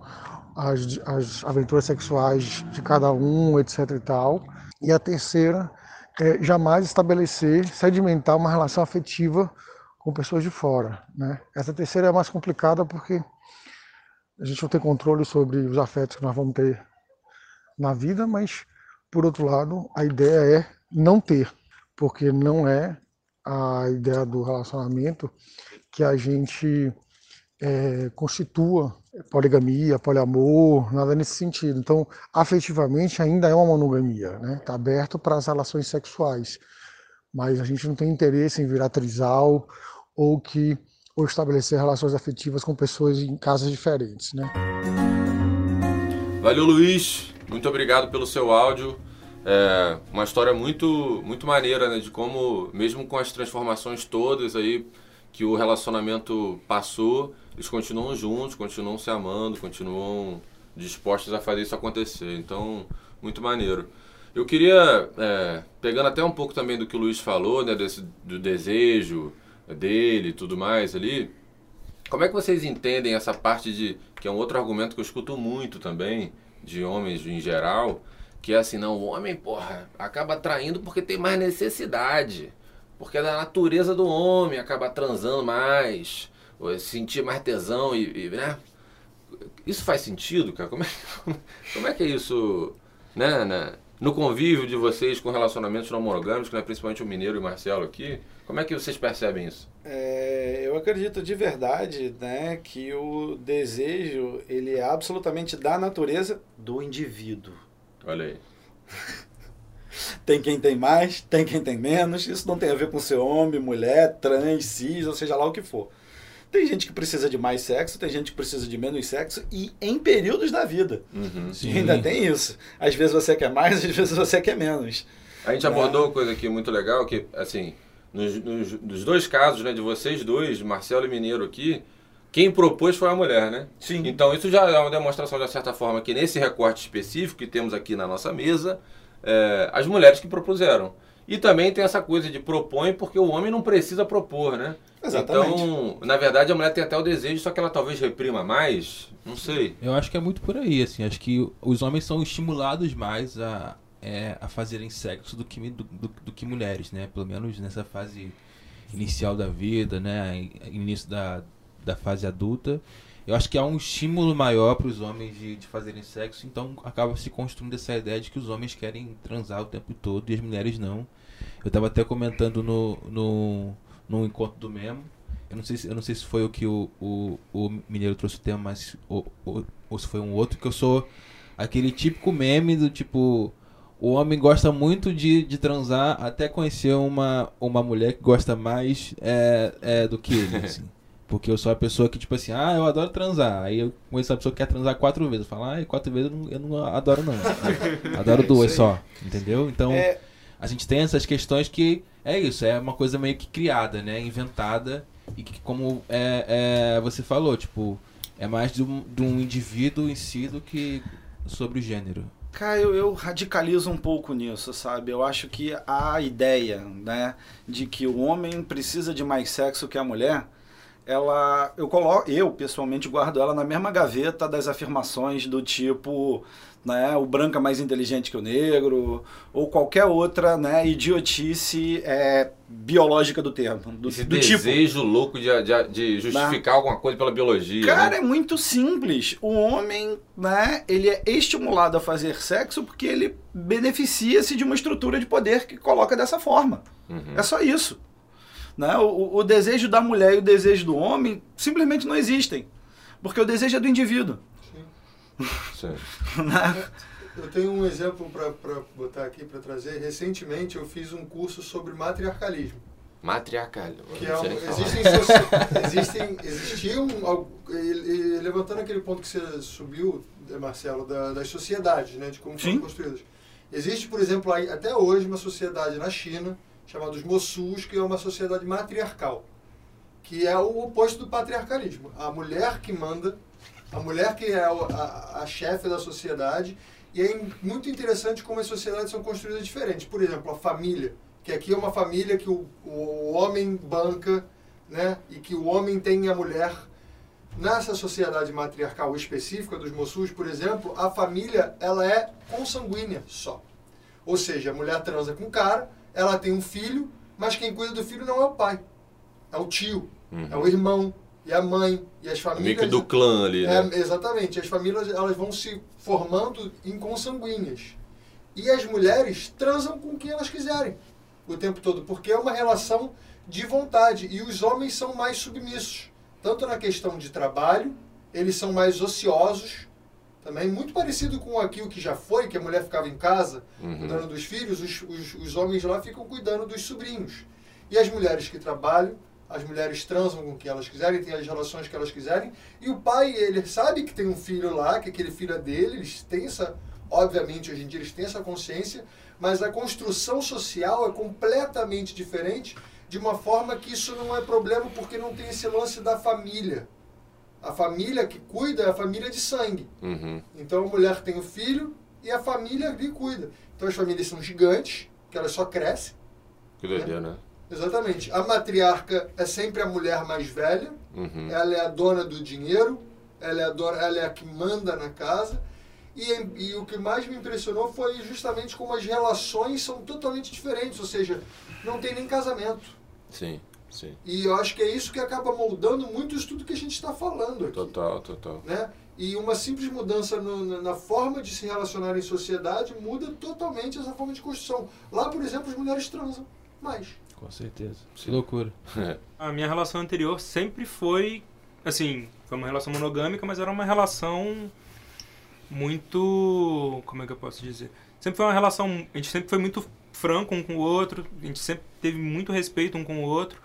as, as aventuras sexuais de cada um, etc e tal. E a terceira é jamais estabelecer, sedimentar uma relação afetiva com pessoas de fora. Né? Essa terceira é mais complicada porque a gente não tem controle sobre os afetos que nós vamos ter na vida, mas, por outro lado, a ideia é não ter, porque não é a ideia do relacionamento que a gente é, constitua poligamia, poliamor, nada nesse sentido. Então, afetivamente ainda é uma monogamia, né? Está aberto para as relações sexuais, mas a gente não tem interesse em virar trisal ou que ou estabelecer relações afetivas com pessoas em casas diferentes, né? Valeu, Luiz. Muito obrigado pelo seu áudio. É uma história muito, muito maneira, né? De como, mesmo com as transformações todas aí que o relacionamento passou, eles continuam juntos, continuam se amando, continuam dispostos a fazer isso acontecer. Então, muito maneiro. Eu queria, é, pegando até um pouco também do que o Luiz falou, né? Desse, do desejo dele e tudo mais ali. Como é que vocês entendem essa parte de. que é um outro argumento que eu escuto muito também, de homens em geral, que é assim, não, o homem, porra, acaba traindo porque tem mais necessidade. Porque é da natureza do homem, acaba transando mais, sentir mais tesão e, e, né? Isso faz sentido, cara? Como é, como é que é isso, né, né? No convívio de vocês com relacionamentos não monogâmicos, né, principalmente o Mineiro e o Marcelo aqui, como é que vocês percebem isso? É, eu acredito de verdade né, que o desejo ele é absolutamente da natureza do indivíduo. Olha aí. Tem quem tem mais, tem quem tem menos. Isso não tem a ver com ser homem, mulher, trans, cis, ou seja lá o que for. Tem gente que precisa de mais sexo, tem gente que precisa de menos sexo e em períodos da vida. Uhum. Sim. Ainda tem isso. Às vezes você quer mais, às vezes você quer menos. A gente abordou uma coisa aqui muito legal, que, assim, nos, nos, nos dois casos, né, de vocês dois, Marcelo e Mineiro aqui, quem propôs foi a mulher, né? Sim. Então isso já é uma demonstração, de certa forma, que nesse recorte específico que temos aqui na nossa mesa, é, as mulheres que propuseram. E também tem essa coisa de propõe porque o homem não precisa propor, né? Exatamente. Então, na verdade, a mulher tem até o desejo, só que ela talvez reprima mais. Não sei. Eu acho que é muito por aí, assim. Acho que os homens são estimulados mais a, é, a fazerem sexo do que, do, do, do que mulheres, né? Pelo menos nessa fase inicial da vida, né? Início da, da fase adulta. Eu acho que há um estímulo maior para os homens de, de fazerem sexo, então acaba se construindo essa ideia de que os homens querem transar o tempo todo e as mulheres não. Eu estava até comentando no, no, no encontro do Memo. Eu não sei se, eu não sei se foi o que o, o, o Mineiro trouxe o tema, mas ou, ou, ou se foi um outro, que eu sou aquele típico meme do tipo. O homem gosta muito de, de transar até conhecer uma, uma mulher que gosta mais é, é, do que ele. Assim. Porque eu sou a pessoa que, tipo assim, ah, eu adoro transar. Aí eu conheço a pessoa que quer transar quatro vezes. Eu falo, ah, quatro vezes eu não, eu não adoro, não. adoro duas só. Entendeu? Então, É, a gente tem essas questões que é isso, é uma coisa meio que criada, né? Inventada. E que, como é, é, você falou, tipo, é mais de um, de um indivíduo em si do que sobre o gênero. Cara, eu, eu radicalizo um pouco nisso, sabe? Eu acho que a ideia, né, de que o homem precisa de mais sexo que a mulher, ela, eu coloco, eu pessoalmente guardo ela na mesma gaveta das afirmações do tipo, né, o branco é mais inteligente que o negro, ou qualquer outra, né, idiotice é, biológica do termo, do, Esse do tipo. desejo louco de, de, de justificar alguma coisa pela biologia. Cara, né? é muito simples. O homem, né, ele é estimulado a fazer sexo porque ele beneficia-se de uma estrutura de poder que coloca dessa forma. Uhum. É só isso. Né? O, o desejo da mulher e o desejo do homem simplesmente não existem. Porque o desejo é do indivíduo. Sim. né? Eu tenho um exemplo para botar aqui, para trazer. Recentemente eu fiz um curso sobre matriarcalismo. Matriarcal. Que é um, falar. existem, existem, existiam, levantando aquele ponto que você subiu, eh, Marcelo, da, das sociedades, né, de como Sim. foram construídas. Existe, por exemplo, aí, até hoje uma sociedade na China, chamada os Mossus, que é uma sociedade matriarcal, que é o oposto do patriarcalismo. A mulher que manda, a mulher que é o- a, a chefe da sociedade, e é muito interessante como as sociedades são construídas diferentes. Por exemplo, a família, que aqui é uma família que o, o homem banca, né, e que o homem tem a mulher. Nessa sociedade matriarcal específica dos Mossus, por exemplo, a família ela é consanguínea só. Ou seja, a mulher transa com o cara, ela tem um filho, mas quem cuida do filho não é o pai, é o tio, Uhum. é o irmão e a mãe e as Meio famílias. que do clã ali, né? É, exatamente. As famílias elas vão se formando em consanguíneas. E as mulheres transam com quem elas quiserem o tempo todo, porque é uma relação de vontade. E os homens são mais submissos. Tanto na questão de trabalho, eles são mais ociosos. Também, muito parecido com aquilo que já foi, que a mulher ficava em casa Uhum. cuidando dos filhos, os, os, os homens lá ficam cuidando dos sobrinhos. E as mulheres que trabalham, as mulheres transam com quem elas quiserem, têm as relações que elas quiserem. E o pai, ele sabe que tem um filho lá, que aquele filho é dele, eles têm essa, obviamente, hoje em dia eles têm essa consciência, mas a construção social é completamente diferente, de uma forma que isso não é problema, porque não tem esse lance da família. A família que cuida é a família de sangue. Uhum. Então a mulher tem o filho e a família ali cuida. Então as famílias são gigantes, que elas só crescem. Que doideira, né? Exatamente. A matriarca é sempre a mulher mais velha, Uhum. ela é a dona do dinheiro, ela é a, dona, ela é a que manda na casa. E, e o que mais me impressionou foi justamente como as relações são totalmente diferentes, ou seja, não tem nem casamento. Sim, sim. E eu acho que é isso que acaba moldando muito isso tudo que a gente está falando aqui. Total, total. né? E uma simples mudança no- na, forma de se relacionar em sociedade muda totalmente essa forma de construção. Lá, por exemplo, as mulheres transam mais. Com certeza. Que loucura. A minha relação anterior sempre foi, assim, foi uma relação monogâmica, mas era uma relação muito, como é que eu posso dizer? Sempre foi uma relação, a gente sempre foi muito franco um com o outro, a gente sempre teve muito respeito um com o outro,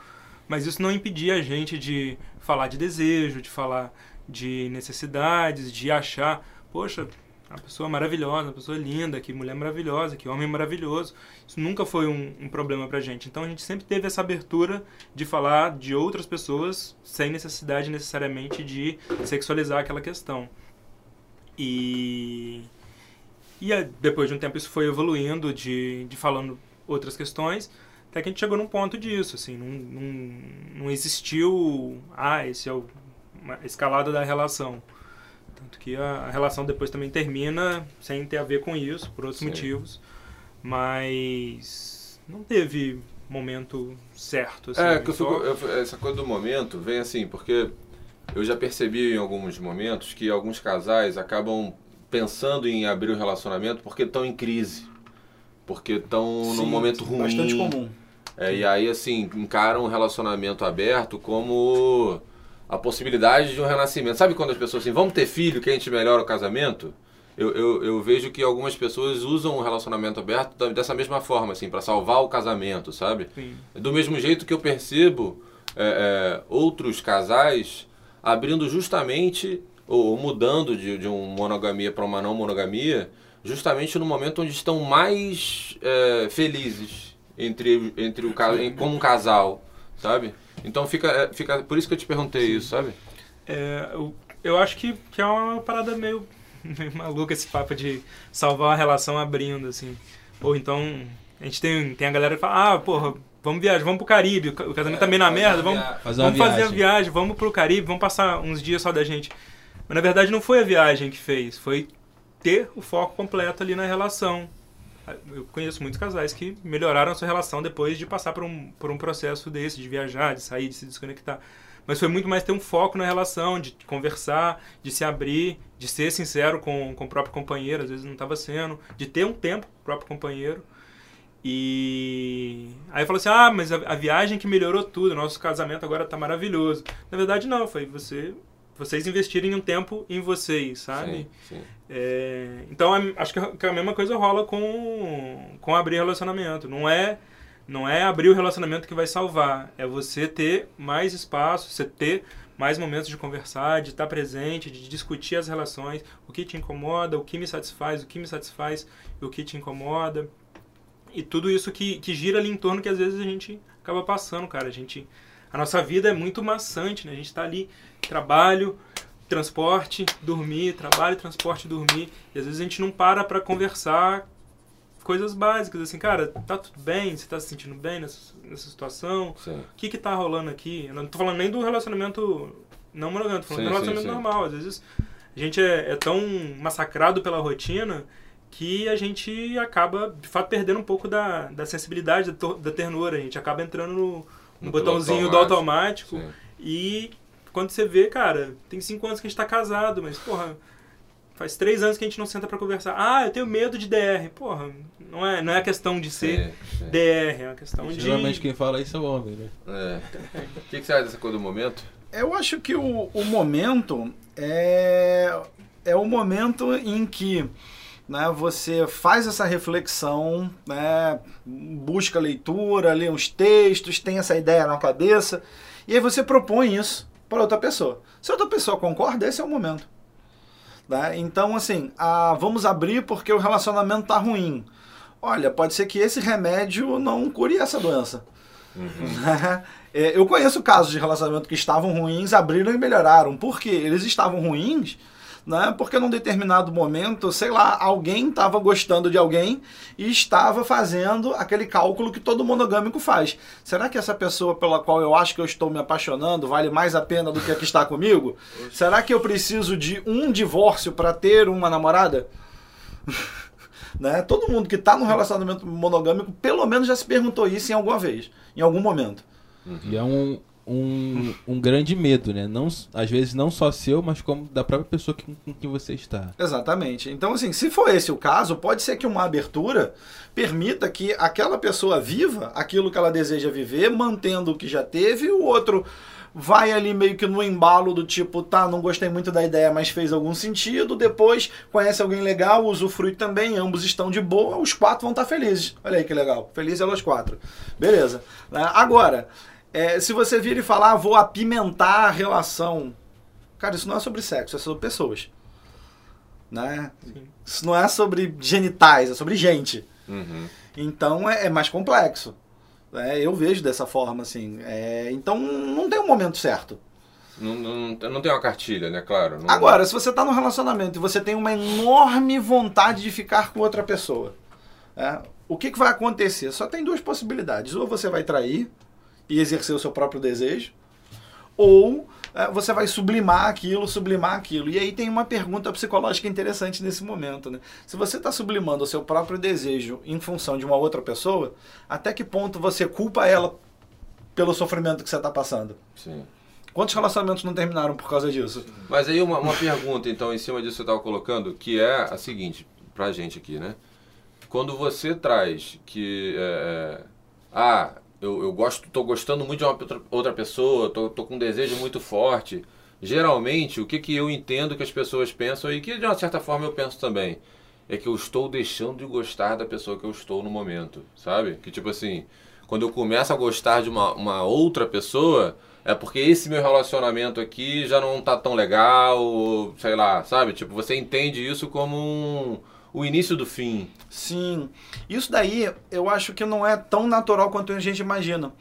mas isso não impedia a gente de falar de desejo, de falar de necessidades, de achar, poxa, uma pessoa maravilhosa, uma pessoa linda, que mulher maravilhosa, que homem maravilhoso. Isso nunca foi um, um problema pra gente. Então a gente sempre teve essa abertura de falar de outras pessoas sem necessidade necessariamente de sexualizar aquela questão. E, e depois de um tempo isso foi evoluindo de, de falando outras questões, até que a gente chegou num ponto disso, assim, não, não, não existiu, ah, esse é o uma escalada da relação. Tanto que a, a relação depois também termina sem ter a ver com isso, por outros Sim. motivos, mas não teve momento certo, assim, É, que só- fico, eu- essa coisa do momento vem assim, porque eu já percebi em alguns momentos que alguns casais acabam pensando em abrir o relacionamento porque estão em crise, porque estão num momento ruim. Bastante comum. É, e aí, assim, encaram um relacionamento aberto como a possibilidade de um renascimento. Sabe quando as pessoas assim, vamos ter filho que a gente melhora o casamento? Eu, eu, eu vejo que algumas pessoas usam o relacionamento aberto da- dessa mesma forma, assim, para salvar o casamento, sabe? Sim. Do mesmo jeito que eu percebo é, é, outros casais abrindo justamente, ou, ou mudando de, de uma monogamia para uma não monogamia, justamente no momento onde estão mais é, felizes entre, entre o em- como um casal, sabe? Então fica, é, fica. Por isso que eu te perguntei isso, sabe? É, eu, eu acho que, que é uma parada meio, meio maluca esse papo de salvar a relação abrindo, assim. Ou então, a gente tem, tem a galera que fala, ah, porra, vamos viajar, vamos pro Caribe, o ca- o casamento tá meio na merda, vamos, Fazer uma vamos fazer a viagem. viagem, vamos pro Caribe, vamos passar uns dias só da gente. Mas na verdade não foi a viagem que fez, foi ter o foco completo ali na relação. Eu conheço muitos casais que melhoraram a sua relação depois de passar por um, por um processo desse, de viajar, de sair, de se desconectar. Mas foi muito mais ter um foco na relação, de conversar, de se abrir, de ser sincero com, com o próprio companheiro, às vezes não estava sendo, de ter um tempo com o próprio companheiro. E aí falou assim: ah, mas a, a viagem que melhorou tudo, nosso casamento agora tá maravilhoso. Na verdade, não, foi você, vocês investirem um tempo em vocês, sabe? Sim, sim. É, então a- acho que a, que a mesma coisa rola com, com abrir relacionamento. Não é, não é abrir o relacionamento que vai salvar. É você ter mais espaço, você ter mais momentos de conversar, de estar presente, de discutir as relações, o que te incomoda, o que me satisfaz, o que me satisfaz e o que te incomoda. E tudo isso que, que gira ali em torno que às vezes a gente acaba passando, cara. A gente a nossa vida é muito maçante, né? A gente tá ali trabalho, transporte, dormir, trabalho, transporte, dormir. E às vezes a gente não para pra conversar coisas básicas, assim, cara, tá tudo bem? Você tá se sentindo bem nessa, nessa situação? Sim. O que que tá rolando aqui? Eu não tô falando nem do relacionamento não monogâmico, tô falando Sim, do relacionamento sim. normal. Às vezes a gente é, é tão massacrado pela rotina que a gente acaba, de fato, perdendo um pouco da, da sensibilidade, da, da ternura. A gente acaba entrando no, no botãozinho piloto do automático. Sim. E quando você vê, cara, tem cinco anos que a gente tá casado, mas, porra, faz três anos que a gente não senta pra conversar. Ah, eu tenho medo de DR. Porra, não é, não é questão de ser Sim, sim. DR, é uma questão de... Geralmente quem fala isso é o homem, né? É. O que, que você acha dessa coisa do momento? Eu acho que o, o momento é, é o momento em que né, você faz essa reflexão, né, busca leitura, lê uns textos, tem essa ideia na cabeça, e aí você propõe isso para outra pessoa. Se outra pessoa concorda, esse é o momento. Né? Então, assim, ah, vamos abrir porque o relacionamento tá ruim. Olha, pode ser que esse remédio não cure essa doença. Né? É, eu conheço casos de relacionamento que estavam ruins, abriram e melhoraram. Por quê? Eles estavam ruins, né? Porque num determinado momento, sei lá, alguém estava gostando de alguém e estava fazendo aquele cálculo que todo monogâmico faz. Será que essa pessoa pela qual eu acho que eu estou me apaixonando vale mais a pena do que a que está comigo? Será que eu preciso de um divórcio para ter uma namorada? né? Todo mundo que está num relacionamento monogâmico, pelo menos já se perguntou isso em alguma vez, em algum momento. E é um, um, um grande medo, né? Não, às vezes não só seu, mas como da própria pessoa que, com quem você está. Exatamente. Então, assim, se for esse o caso, pode ser que uma abertura permita que aquela pessoa viva aquilo que ela deseja viver, mantendo o que já teve, e o outro vai ali meio que no embalo do tipo, tá, não gostei muito da ideia, mas fez algum sentido, depois conhece alguém legal, usufrui também, ambos estão de boa, os quatro vão estar felizes. Olha aí que legal. Felizes elas quatro. Beleza. Né? Agora, é, se você vira e falar, ah, vou apimentar a relação. Cara, isso não é sobre sexo, é sobre pessoas. Né? Isso não é sobre genitais, é sobre gente. Uhum. Então é, é mais complexo. É, eu vejo dessa forma, assim. É, então não tem um momento certo. Não, não, não tem uma cartilha, né? Claro. Não- Agora, se você está num relacionamento e você tem uma enorme vontade de ficar com outra pessoa, é, o que, que vai acontecer? Só tem duas possibilidades. Ou você vai trair e exercer o seu próprio desejo, ou é, você vai sublimar aquilo, sublimar aquilo. E aí tem uma pergunta psicológica interessante nesse momento. Né? Se você está sublimando o seu próprio desejo em função de uma outra pessoa, até que ponto você culpa ela pelo sofrimento que você está passando? Sim. Quantos relacionamentos não terminaram por causa disso? Mas aí uma, uma pergunta, então, em cima disso que você estava colocando, que é a seguinte, pra gente aqui, né? Quando você traz que. É, ah, eu, eu gosto, tô gostando muito de uma outra- pessoa, tô, tô com um desejo muito forte. Geralmente, o que, que eu entendo que as pessoas pensam, e que de uma certa forma eu penso também, é que eu estou deixando de gostar da pessoa que eu estou no momento, sabe? Que tipo assim, quando eu começo a gostar de uma, uma outra pessoa, é porque esse meu relacionamento aqui já não tá tão legal, sei lá, sabe? Tipo, você entende isso como um, o início do fim. Sim. Isso daí eu acho que não é tão natural quanto a gente imagina.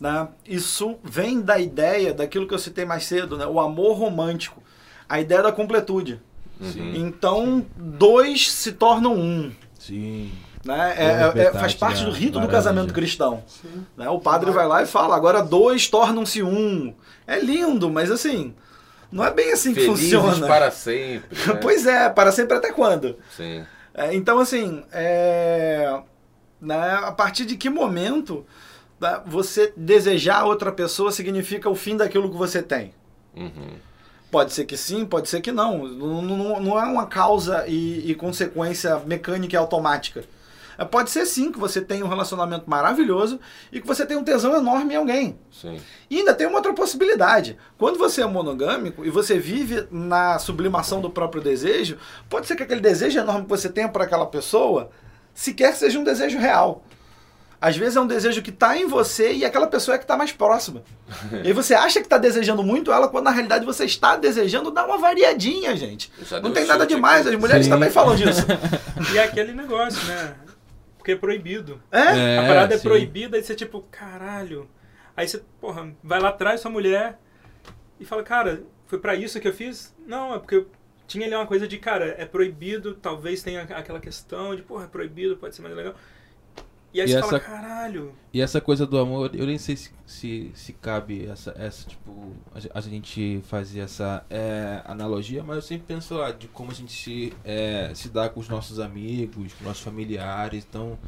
Né? Isso vem da ideia daquilo que eu citei mais cedo, né? o amor romântico. A ideia da completude. Uhum. Então, dois se tornam um. Sim. Né? É- É é- é- faz parte do a rito do casamento cristão. Né? O padre vai lá e fala, agora dois tornam-se um. É lindo, mas assim, não é bem assim que Felizes funciona. para sempre. né? pois é, para sempre até quando? Sim. É, então, assim, é, né, a partir de que momento né, você desejar outra pessoa significa o fim daquilo que você tem? Uhum. Pode ser que sim, pode ser que não. Não, não- não é uma causa e, e consequência mecânica e automática. É, Pode ser sim que você tenha um relacionamento maravilhoso e que você tenha um tesão enorme em alguém. Sim. E ainda tem uma outra possibilidade. Quando você é monogâmico e você vive na sublimação do próprio desejo, pode ser que aquele desejo enorme que você tenha por aquela pessoa sequer seja um desejo real. Às vezes é um desejo que está em você e aquela pessoa é que está mais próxima. e aí você acha que está desejando muito ela, quando na realidade você está desejando dar uma variadinha, gente. Não tem nada demais, aqui. as mulheres Sim. também falam disso. E é aquele negócio, né? Porque é proibido. É? a parada é sim. proibida, aí você tipo, caralho. Aí você, porra, vai lá atrás sua mulher e fala, cara, foi pra isso que eu fiz? Não, é porque eu tinha ali uma coisa de, cara, é proibido, talvez tenha aquela questão de, porra, é proibido, pode ser mais legal. E aí E você essa- fala, caralho. E essa coisa do amor, eu nem sei se, se, se cabe essa, essa, tipo, a, a gente fazer essa é, analogia, mas eu sempre penso lá de como a gente se, é, se dá com os nossos amigos, com nossos familiares. Então,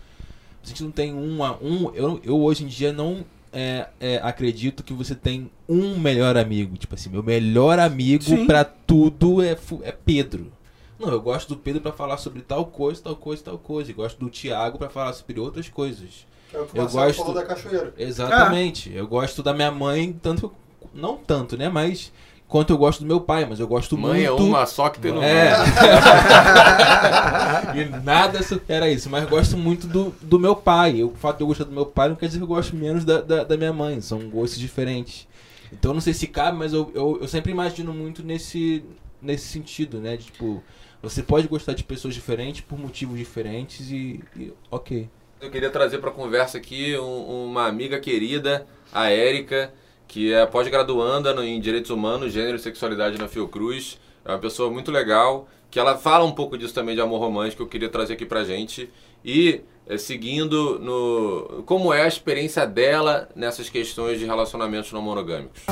a gente não tem um a um. Eu, eu hoje em dia não é, é, acredito que você tem um melhor amigo. Tipo assim, meu melhor amigo pra tudo é, é Pedro. Não, eu gosto do Pedro pra falar sobre tal coisa, tal coisa, tal coisa. E gosto do Thiago pra falar sobre outras coisas. É o que Eu gosto- falou da cachoeira. Exatamente. Eu gosto da minha mãe, tanto. Não tanto, né? Mas. Quanto eu gosto do meu pai, mas eu gosto Mãe é muito. uma só que tem no É. e nada supera isso. Mas gosto muito do, do meu pai. O fato de eu gostar do meu pai não quer dizer que eu gosto menos da, da, da minha mãe. São gostos diferentes. Então não sei se cabe, mas eu, eu, eu sempre imagino muito nesse, nesse sentido, né? De, tipo, você pode gostar de pessoas diferentes por motivos diferentes e, e ok. Eu queria trazer para conversa aqui um- uma amiga querida, a Érica, que é pós-graduanda em Direitos Humanos, Gênero e Sexualidade na Fiocruz. É uma pessoa muito legal, que ela fala um pouco disso também de amor romântico, que eu queria trazer aqui pra gente. E é, seguindo no como é a experiência dela nessas questões de relacionamentos não monogâmicos.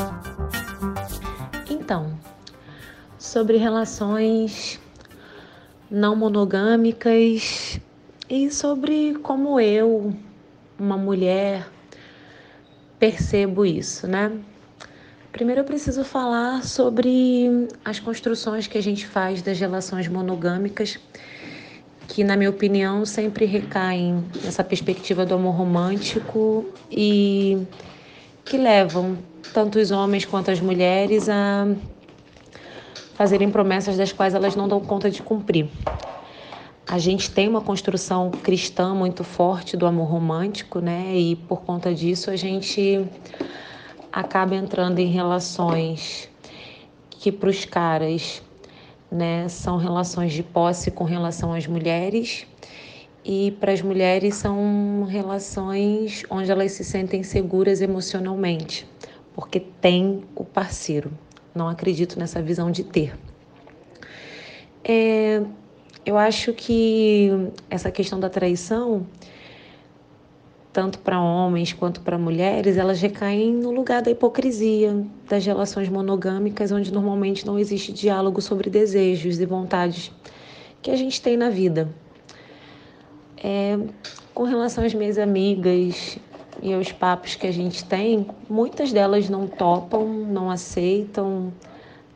Então, sobre relações não monogâmicas e sobre como eu, uma mulher, percebo isso, né? Primeiro eu preciso falar sobre as construções que a gente faz das relações monogâmicas, que na minha opinião sempre recaem nessa perspectiva do amor romântico e que levam tanto os homens quanto as mulheres a fazerem promessas das quais elas não dão conta de cumprir. A gente tem uma construção cristã muito forte do amor romântico, né? E por conta disso a gente acaba entrando em relações que para os caras, né, são relações de posse com relação às mulheres e para as mulheres são relações onde elas se sentem seguras emocionalmente, porque tem o parceiro. Não acredito nessa visão de ter. É, eu acho que essa questão da traição tanto para homens quanto para mulheres, elas recaem no lugar da hipocrisia das relações monogâmicas, onde normalmente não existe diálogo sobre desejos e vontades que a gente tem na vida. É, com relação às minhas amigas e aos papos que a gente tem, muitas delas não topam, não aceitam,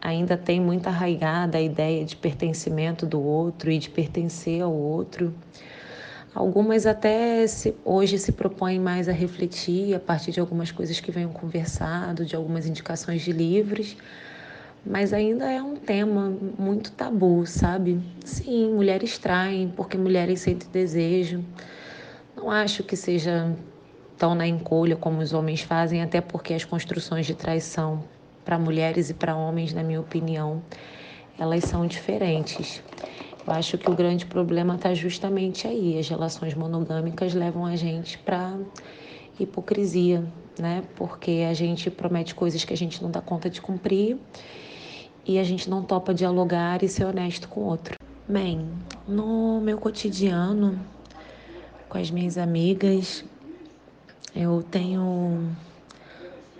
ainda tem muito arraigada a ideia de pertencimento do outro e de pertencer ao outro. Algumas até se, hoje se propõem mais a refletir a partir de algumas coisas que venham conversado, de algumas indicações de livros, mas ainda é um tema muito tabu, sabe? Sim, mulheres traem porque mulheres sentem desejo. Não acho que seja tão na encolha como os homens fazem, até porque as construções de traição para mulheres e para homens, na minha opinião, elas são diferentes. Eu acho que o grande problema está justamente aí. As relações monogâmicas levam a gente para hipocrisia, né? Porque a gente promete coisas que a gente não dá conta de cumprir e a gente não topa dialogar e ser honesto com o outro. Bem, no meu cotidiano, com as minhas amigas, eu tenho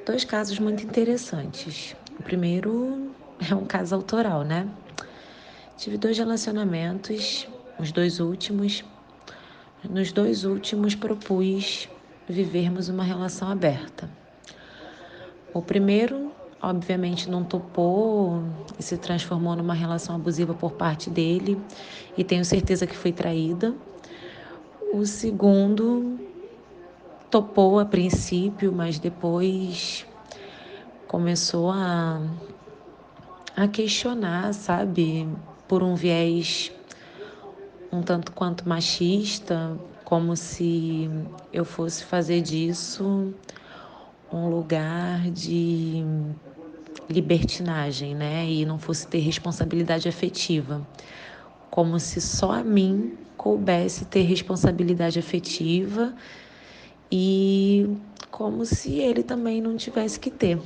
dois casos muito interessantes. O primeiro é um caso autoral, né? Tive dois relacionamentos, os dois últimos. Nos dois últimos propus vivermos uma relação aberta. O primeiro, obviamente, não topou e se transformou numa relação abusiva por parte dele, e tenho certeza que foi traída. O segundo topou a princípio, mas depois começou a, a questionar, sabe, por um viés um tanto quanto machista, como se eu fosse fazer disso um lugar de libertinagem, né? E não fosse ter responsabilidade afetiva. Como se só a mim coubesse ter responsabilidade afetiva e como se ele também não tivesse que ter.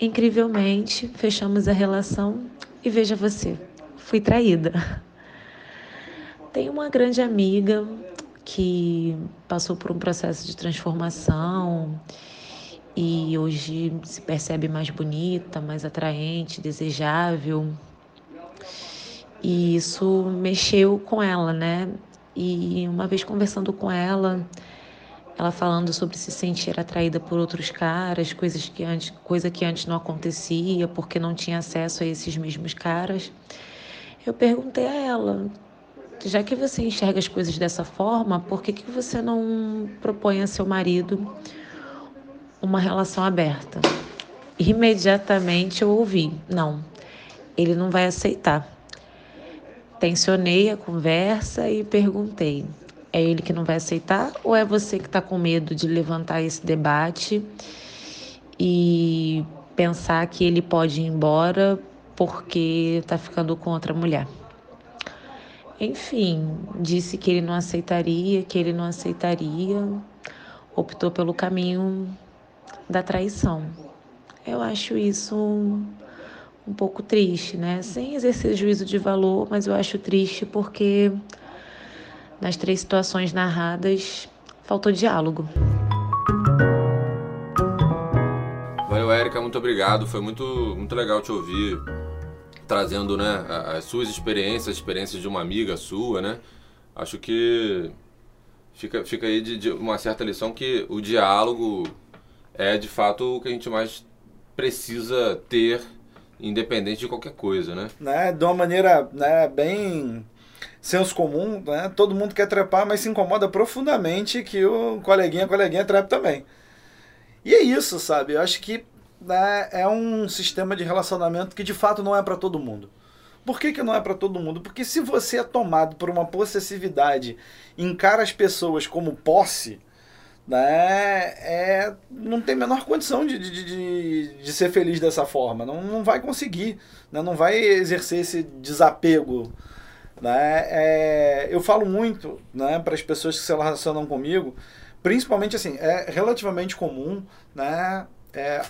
Incrivelmente, fechamos a relação e veja você, fui traída. Tenho uma grande amiga que passou por um processo de transformação e hoje se percebe mais bonita, mais atraente, desejável. E isso mexeu com ela, né? E uma vez conversando com ela, ela falando sobre se sentir atraída por outros caras, coisas que antes, coisa que antes não acontecia, porque não tinha acesso a esses mesmos caras. Eu perguntei a ela, já que você enxerga as coisas dessa forma, por que, que você não propõe a seu marido uma relação aberta? Imediatamente eu ouvi, não, ele não vai aceitar. Tensionei a conversa e perguntei: é ele que não vai aceitar ou é você que está com medo de levantar esse debate e pensar que ele pode ir embora porque está ficando com outra mulher? Enfim, disse que ele não aceitaria, que ele não aceitaria, optou pelo caminho da traição. Eu acho isso um, um pouco triste, né? Sem exercer juízo de valor, mas eu acho triste porque nas três situações narradas, faltou diálogo. Valeu, Érica, muito obrigado. Foi muito, muito legal te ouvir, trazendo né, as suas experiências, as experiências de uma amiga sua, né? Acho que fica, fica aí de, de uma certa lição que o diálogo é de fato o que a gente mais precisa ter, independente de qualquer coisa, né? né? De uma maneira né, bem senso comum, né? Todo mundo quer trepar, mas se incomoda profundamente que o coleguinha, coleguinha trepe também. E é isso, sabe? Eu acho que né, é um sistema de relacionamento que de fato não é para todo mundo. Por que, que não é para todo mundo? Porque se você é tomado por uma possessividade, encara as pessoas como posse, né, é, não tem a menor condição de, de, de, de ser feliz dessa forma. Não, não vai conseguir, né, não vai exercer esse desapego né? É, eu falo muito né, para as pessoas que se relacionam comigo, principalmente assim, é relativamente comum né, é,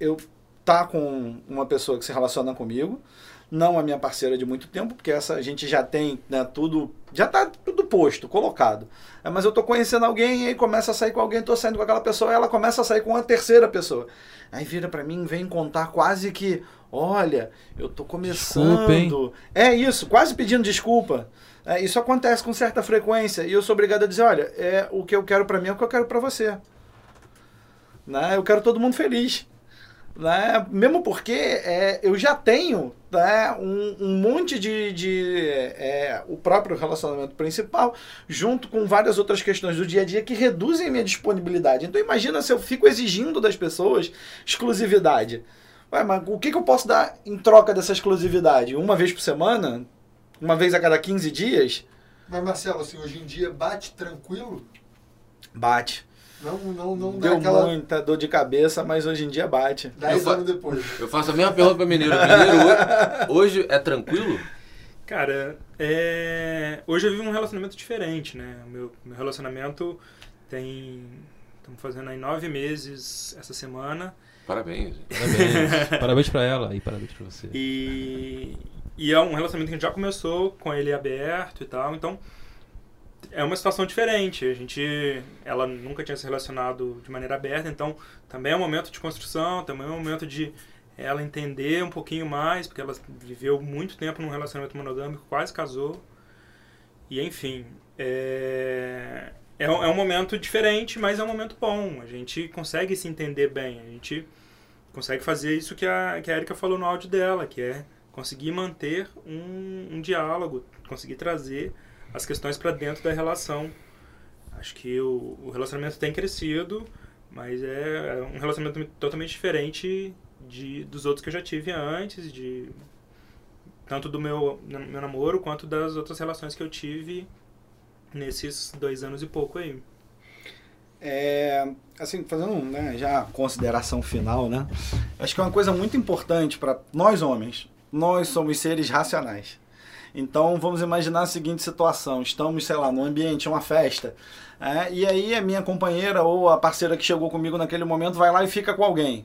eu estar tá com uma pessoa que se relaciona comigo, não a minha parceira de muito tempo, porque essa a gente já tem né, tudo, já tá tudo posto, colocado. É, mas eu tô conhecendo alguém e aí começa a sair com alguém, tô saindo com aquela pessoa, ela começa a sair com uma terceira pessoa. Aí vira para mim, vem contar quase que, olha, eu tô começando. Desculpa, é isso, quase pedindo desculpa. É, isso acontece com certa frequência e eu sou obrigado a dizer, olha, é o que eu quero para mim é o que eu quero para você. Né? Eu quero todo mundo feliz. Né? Mesmo porque é, eu já tenho né, um, um monte de. de é, o próprio relacionamento principal, junto com várias outras questões do dia a dia que reduzem a minha disponibilidade. Então imagina se eu fico exigindo das pessoas exclusividade. Ué, mas o que, que eu posso dar em troca dessa exclusividade? Uma vez por semana? Uma vez a cada 15 dias? Mas Marcelo, assim, hoje em dia bate tranquilo? Bate. Não, não, não Deu dá aquela... muita dor de cabeça, mas hoje em dia bate. Dez anos depois. Eu faço a mesma pergunta para Mineiro. Mineiro, hoje, hoje é tranquilo? Cara, é... hoje eu vivo um relacionamento diferente, né? O meu, meu relacionamento tem. Estamos fazendo aí nove meses essa semana. Parabéns. Parabéns. parabéns pra ela e parabéns pra você. E, e é um relacionamento que a gente já começou com ele aberto e tal, então é uma situação diferente. A gente, ela nunca tinha se relacionado de maneira aberta, então também é um momento de construção, também é um momento de ela entender um pouquinho mais, porque ela viveu muito tempo num relacionamento monogâmico, quase casou. E enfim, é, é, é um momento diferente, mas é um momento bom. A gente consegue se entender bem, a gente consegue fazer isso que a, que a Erika falou no áudio dela, que é conseguir manter um, um diálogo, conseguir trazer as questões para dentro da relação. Acho que o, o relacionamento tem crescido, mas é, é um relacionamento totalmente diferente de, dos outros que eu já tive antes, de tanto do meu, meu namoro quanto das outras relações que eu tive nesses dois anos e pouco aí. É, assim, fazendo né, já consideração final, né? Acho que é uma coisa muito importante para nós homens. Nós somos seres racionais. Então vamos imaginar a seguinte situação: estamos, sei lá, num ambiente, uma festa, é, e aí a minha companheira ou a parceira que chegou comigo naquele momento vai lá e fica com alguém.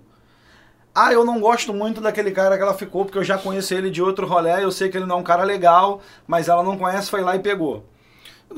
Ah, eu não gosto muito daquele cara que ela ficou, porque eu já conheço ele de outro rolê, eu sei que ele não é um cara legal, mas ela não conhece, foi lá e pegou.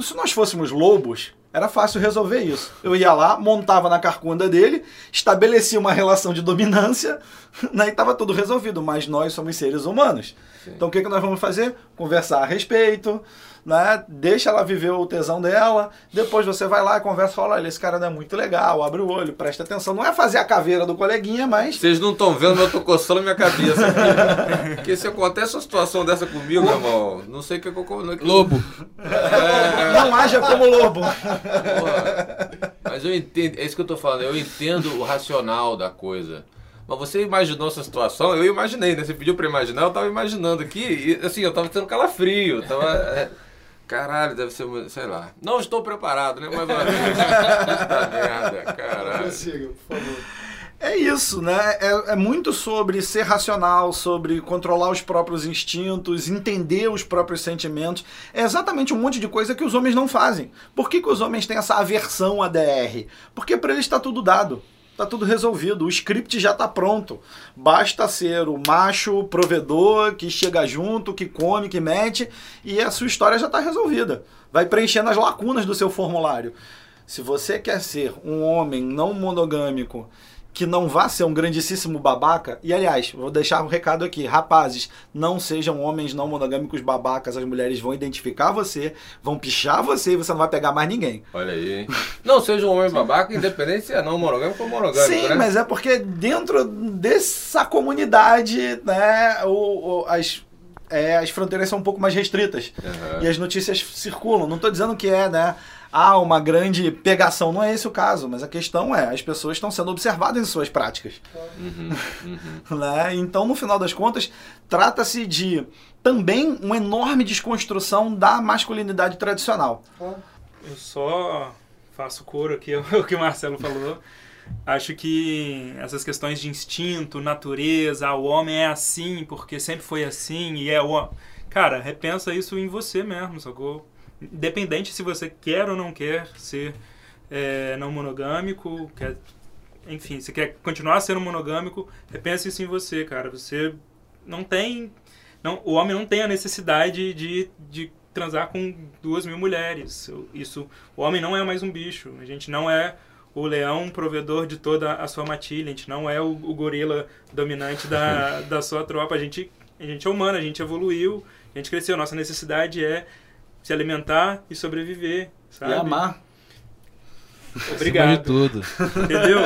Se nós fôssemos lobos, era fácil resolver isso. Eu ia lá, montava na carcunda dele, estabelecia uma relação de dominância, né, e estava tudo resolvido. Mas nós somos seres humanos. Então o que, que nós vamos fazer? Conversar a respeito, né? deixa ela viver o tesão dela, depois você vai lá e conversa e fala, olha, esse cara não é muito legal, abre o olho, presta atenção. Não é fazer a caveira do coleguinha, mas... Vocês não estão vendo, mas eu tô coçando minha cabeça aqui. Porque se acontece uma situação dessa comigo, meu irmão, não sei o que eu... Que... Lobo. É, Não haja como lobo. porra. Mas eu entendo, é isso que eu tô falando, eu entendo o racional da coisa. Mas você imaginou essa situação? Eu imaginei, né? Você pediu pra imaginar, eu tava imaginando aqui, e assim, eu tava tendo calafrio, tava... Caralho, deve ser, sei lá. Não estou preparado, né? Vez. Puta merda, caralho. Prossiga, por favor. É isso, né? É, é muito sobre ser racional, sobre controlar os próprios instintos, entender os próprios sentimentos. É exatamente um monte de coisa que os homens não fazem. Por que, que os homens têm essa aversão à DR? Porque para eles está tudo dado. Tá tudo resolvido, o script já tá pronto. Basta ser o macho provedor que chega junto, que come, que mete, e a sua história já tá resolvida. Vai preenchendo as lacunas do seu formulário. Se você quer ser um homem não monogâmico que não vá ser um grandíssimo babaca, e aliás, vou deixar um recado aqui, rapazes, não sejam homens não monogâmicos babacas, as mulheres vão identificar você, vão pichar você e você não vai pegar mais ninguém. Olha aí, hein? Não seja um homem babaca, independente se é não monogâmico ou monogâmico, Sim, né? mas é porque dentro dessa comunidade, né, o, o- as, é, as fronteiras são um pouco mais restritas. Aham. E as notícias circulam. Não estou dizendo que é, né? Ah, uma grande pegação. Não é esse o caso, mas a questão é, as pessoas estão sendo observadas em suas práticas. Uhum, uhum. né? Então, no final das contas, trata-se de também uma enorme desconstrução da masculinidade tradicional. Eu só faço coro aqui ao que o Marcelo falou. Acho que essas questões de instinto, natureza, o homem é assim porque sempre foi assim e é o. Cara, repensa isso em você mesmo, sacou? Independente se você quer ou não quer ser é, não monogâmico, quer, enfim, você quer continuar sendo monogâmico, repensa isso em você, cara. Você não tem não, o homem não tem a necessidade de, de transar com duas mil mulheres. Isso, o homem não é mais um bicho. A gente não é o leão provedor de toda a sua matilha. A gente não é o, o gorila dominante da, da sua tropa. A gente, a gente é humano, a gente evoluiu, a gente cresceu. Nossa necessidade é se alimentar e sobreviver, sabe? E amar. Obrigado. De tudo. Entendeu?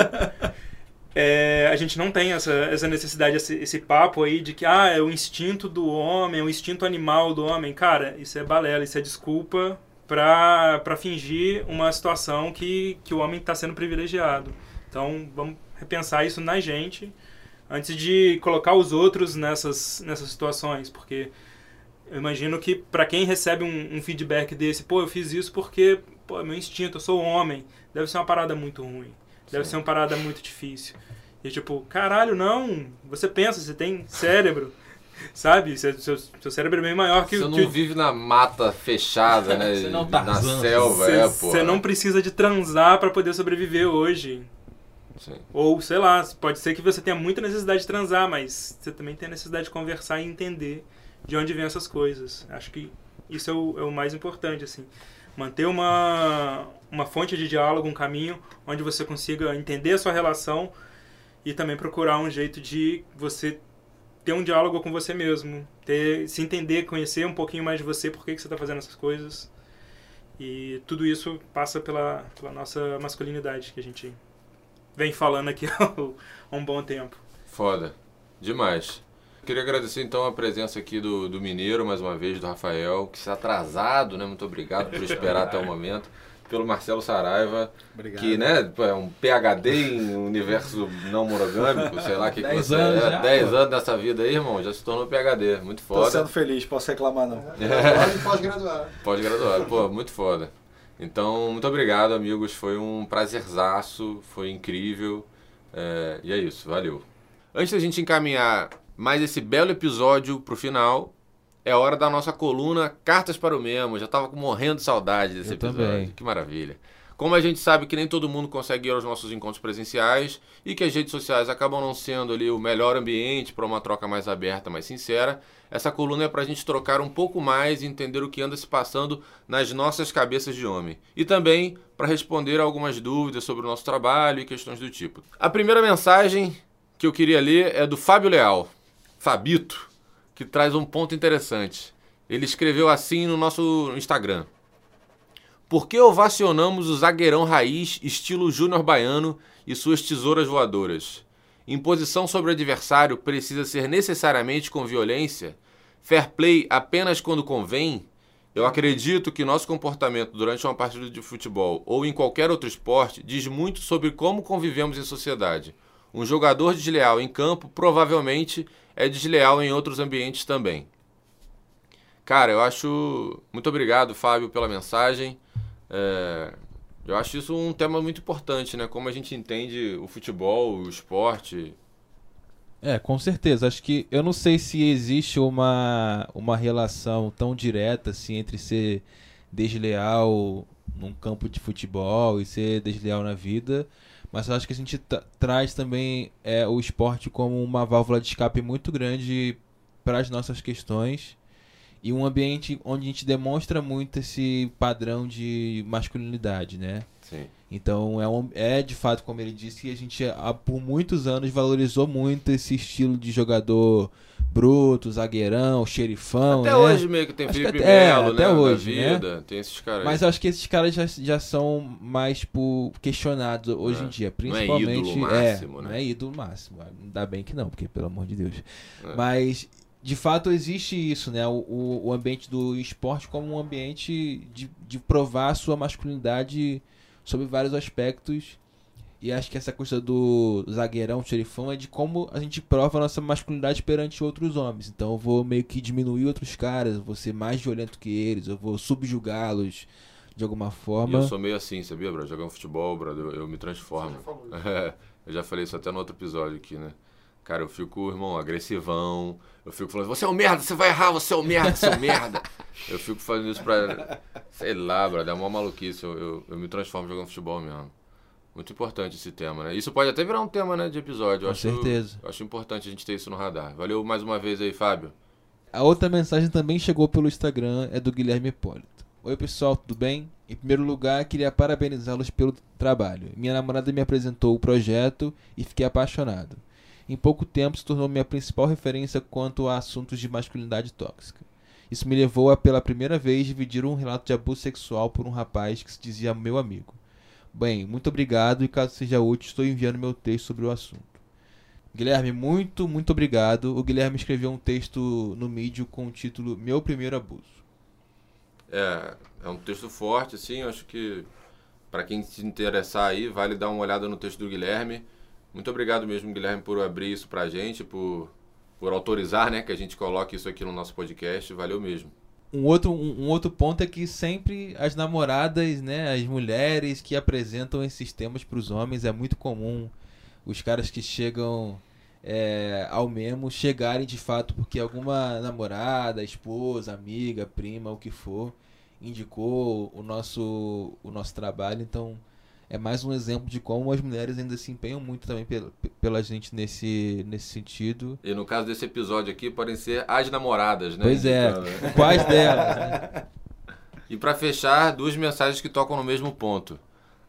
É, a gente não tem essa, essa necessidade, esse, esse papo aí de que ah, é o instinto do homem, é o instinto animal do homem. Cara, isso é balela, isso é desculpa pra, pra fingir uma situação que, que o homem está sendo privilegiado. Então, vamos repensar isso na gente antes de colocar os outros nessas, nessas situações, porque eu imagino que para quem recebe um, um, feedback desse, pô, eu fiz isso porque, pô, é meu instinto, eu sou homem, deve ser uma parada muito ruim. Deve Sim. ser uma parada muito difícil. E tipo, caralho, não. Você pensa, você tem cérebro. Sabe? Seu, seu, seu cérebro é bem maior que o. Você não que... vive na mata fechada, né? Você não tá na selva, é, pô. Você não precisa de transar para poder sobreviver hoje. Sim. Ou, sei lá, pode ser que você tenha muita necessidade de transar, mas você também tem a necessidade de conversar e entender de onde vêm essas coisas. Acho que isso é o, é o mais importante, assim. Manter uma, uma fonte de diálogo, um caminho onde você consiga entender a sua relação e também procurar um jeito de você ter um diálogo com você mesmo, ter, se entender, conhecer um pouquinho mais de você, por que, que você está fazendo essas coisas. E tudo isso passa pela, pela nossa masculinidade, que a gente vem falando aqui há um bom tempo. Foda. Demais. Queria agradecer então a presença aqui do, do Mineiro, mais uma vez, do Rafael, que está atrasado, né? Muito obrigado por esperar até o momento. Pelo Marcelo Saraiva, Obrigado. que né, é um PHD em universo não monogâmico, sei lá o que, que Dez você anos é. já, 10 pô. anos dessa vida aí, irmão, já se tornou PHD. Muito Tô foda. sendo feliz, posso reclamar não. Pode pós-graduar. Pós-graduado, pô, muito foda. Então, muito obrigado, amigos. Foi um prazerzaço, foi incrível. É, e é isso, valeu. Antes da gente encaminhar mais esse belo episódio pro final, é hora da nossa coluna Cartas para o Memo. Já tava morrendo de saudade desse Eu episódio. também. Que maravilha. Como a gente sabe que nem todo mundo consegue ir aos nossos encontros presenciais e que as redes sociais acabam não sendo ali o melhor ambiente para uma troca mais aberta, mais sincera, essa coluna é para a gente trocar um pouco mais e entender o que anda se passando nas nossas cabeças de homem. E também para responder algumas dúvidas sobre o nosso trabalho e questões do tipo. A primeira mensagem que eu queria ler é do Fábio Leal, Fabito, que traz um ponto interessante. Ele escreveu assim no nosso Instagram. Por que ovacionamos o zagueirão raiz estilo Júnior Baiano e suas tesouras voadoras? Imposição sobre o adversário precisa ser necessariamente com violência? Fair play apenas quando convém? Eu acredito que nosso comportamento durante uma partida de futebol ou em qualquer outro esporte diz muito sobre como convivemos em sociedade. Um jogador desleal em campo provavelmente é desleal em outros ambientes também. Cara, eu acho. Muito obrigado, Fábio, pela mensagem. É, Eu acho isso um tema muito importante, né? Como a gente entende o futebol, o esporte. É, com certeza. Acho que eu não sei se existe uma, uma relação tão direta assim entre ser desleal num campo de futebol e ser desleal na vida, mas eu acho que a gente tra- traz também é, o esporte como uma válvula de escape muito grande para as nossas questões e um ambiente onde a gente demonstra muito esse padrão de masculinidade, né? Sim. Então é, um, é de fato, como ele disse, que a gente há, por muitos anos valorizou muito esse estilo de jogador bruto, zagueirão, xerifão. Até né? hoje meio que tem Acho que Felipe até- é, Melo, até né? hoje, na né? vida. Tem esses caras. Mas eu acho que esses caras já, já são mais tipo, questionados hoje É. em dia. Não é Principalmente. ídolo máximo, né? Não é ídolo máximo. Ainda bem que não, porque pelo amor de Deus. É. Mas, de fato, existe isso, né? O, o, o ambiente do esporte como um ambiente de, de provar a sua masculinidade sobre vários aspectos. E acho que essa coisa do zagueirão, xerifão, é de como a gente prova a nossa masculinidade perante outros homens. Então eu vou meio que diminuir outros caras, eu vou ser mais violento que eles, eu vou subjugá-los de alguma E forma. eu sou meio assim, sabia, bro? Jogando futebol, bro, eu, eu me transformo. Você já falou É, eu já falei isso até no outro episódio aqui, né? Cara, eu fico, irmão, agressivão. Eu fico falando, você é um merda, você vai errar, você é um merda, você é um merda. Eu fico fazendo isso pra. Sei lá, bro, é uma maluquice. Eu, eu, eu me transformo jogando futebol mesmo. Muito importante esse tema, né? Isso pode até virar um tema, né, de episódio. Eu Com acho, certeza. acho importante a gente ter isso no radar. Valeu mais uma vez aí, Fábio. A outra mensagem também chegou pelo Instagram, é do Guilherme Hipólito. Oi pessoal, tudo bem? Em primeiro lugar, queria parabenizá-los pelo trabalho. Minha namorada me apresentou o projeto e fiquei apaixonado. Em pouco tempo se tornou minha principal referência quanto a assuntos de masculinidade tóxica. Isso me levou a, pela primeira vez, dividir um relato de abuso sexual por um rapaz que se dizia meu amigo. Bem, muito obrigado e caso seja útil, estou enviando meu texto sobre o assunto. Guilherme, muito, muito obrigado. O Guilherme escreveu um texto no Medium com o título Meu Primeiro Abuso. É, é um texto forte, assim, acho que para quem se interessar aí, vale dar uma olhada no texto do Guilherme. Muito obrigado mesmo, Guilherme, por abrir isso pra gente, por, por autorizar, né, que a gente coloque isso aqui no nosso podcast. Valeu mesmo. Um outro, um, um outro ponto é que sempre as namoradas, né, as mulheres que apresentam esses temas para os homens, é muito comum os caras que chegam é, ao mesmo chegarem de fato porque alguma namorada, esposa, amiga, prima, o que for, indicou o nosso, o nosso trabalho. Então é mais um exemplo de como as mulheres ainda se empenham muito também pela, pela gente nesse, nesse sentido. E no caso desse episódio aqui, podem ser as namoradas, né? Pois é, Então, quais delas? né? E para fechar, duas mensagens que tocam no mesmo ponto.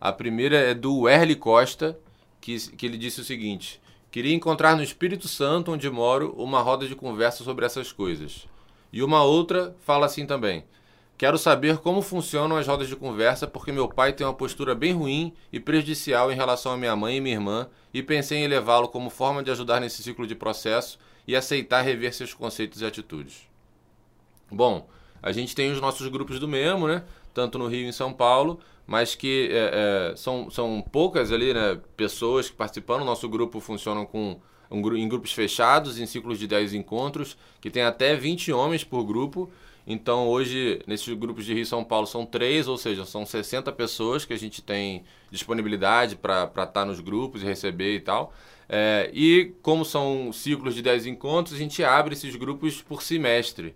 A primeira é do Erle Costa, que, que ele disse o seguinte: Queria encontrar no Espírito Santo, onde moro, uma roda de conversa sobre essas coisas. E uma outra fala assim também: Quero saber como funcionam as rodas de conversa, porque meu pai tem uma postura bem ruim e prejudicial em relação à minha mãe e minha irmã, e pensei em levá-lo como forma de ajudar nesse ciclo de processo e aceitar rever seus conceitos e atitudes. Bom, a gente tem os nossos grupos do mesmo, né? Tanto no Rio e em São Paulo, mas que é, é, são, são poucas ali, né? Pessoas que participando. O nosso grupo funciona com um, em grupos fechados, em ciclos de 10 encontros, que tem até 20 homens por grupo. Então hoje, nesses grupos de Rio e São Paulo, são três, ou seja, são 60 pessoas que a gente tem disponibilidade para estar nos grupos e receber e tal. É, e como são ciclos de 10 encontros, a gente abre esses grupos por semestre.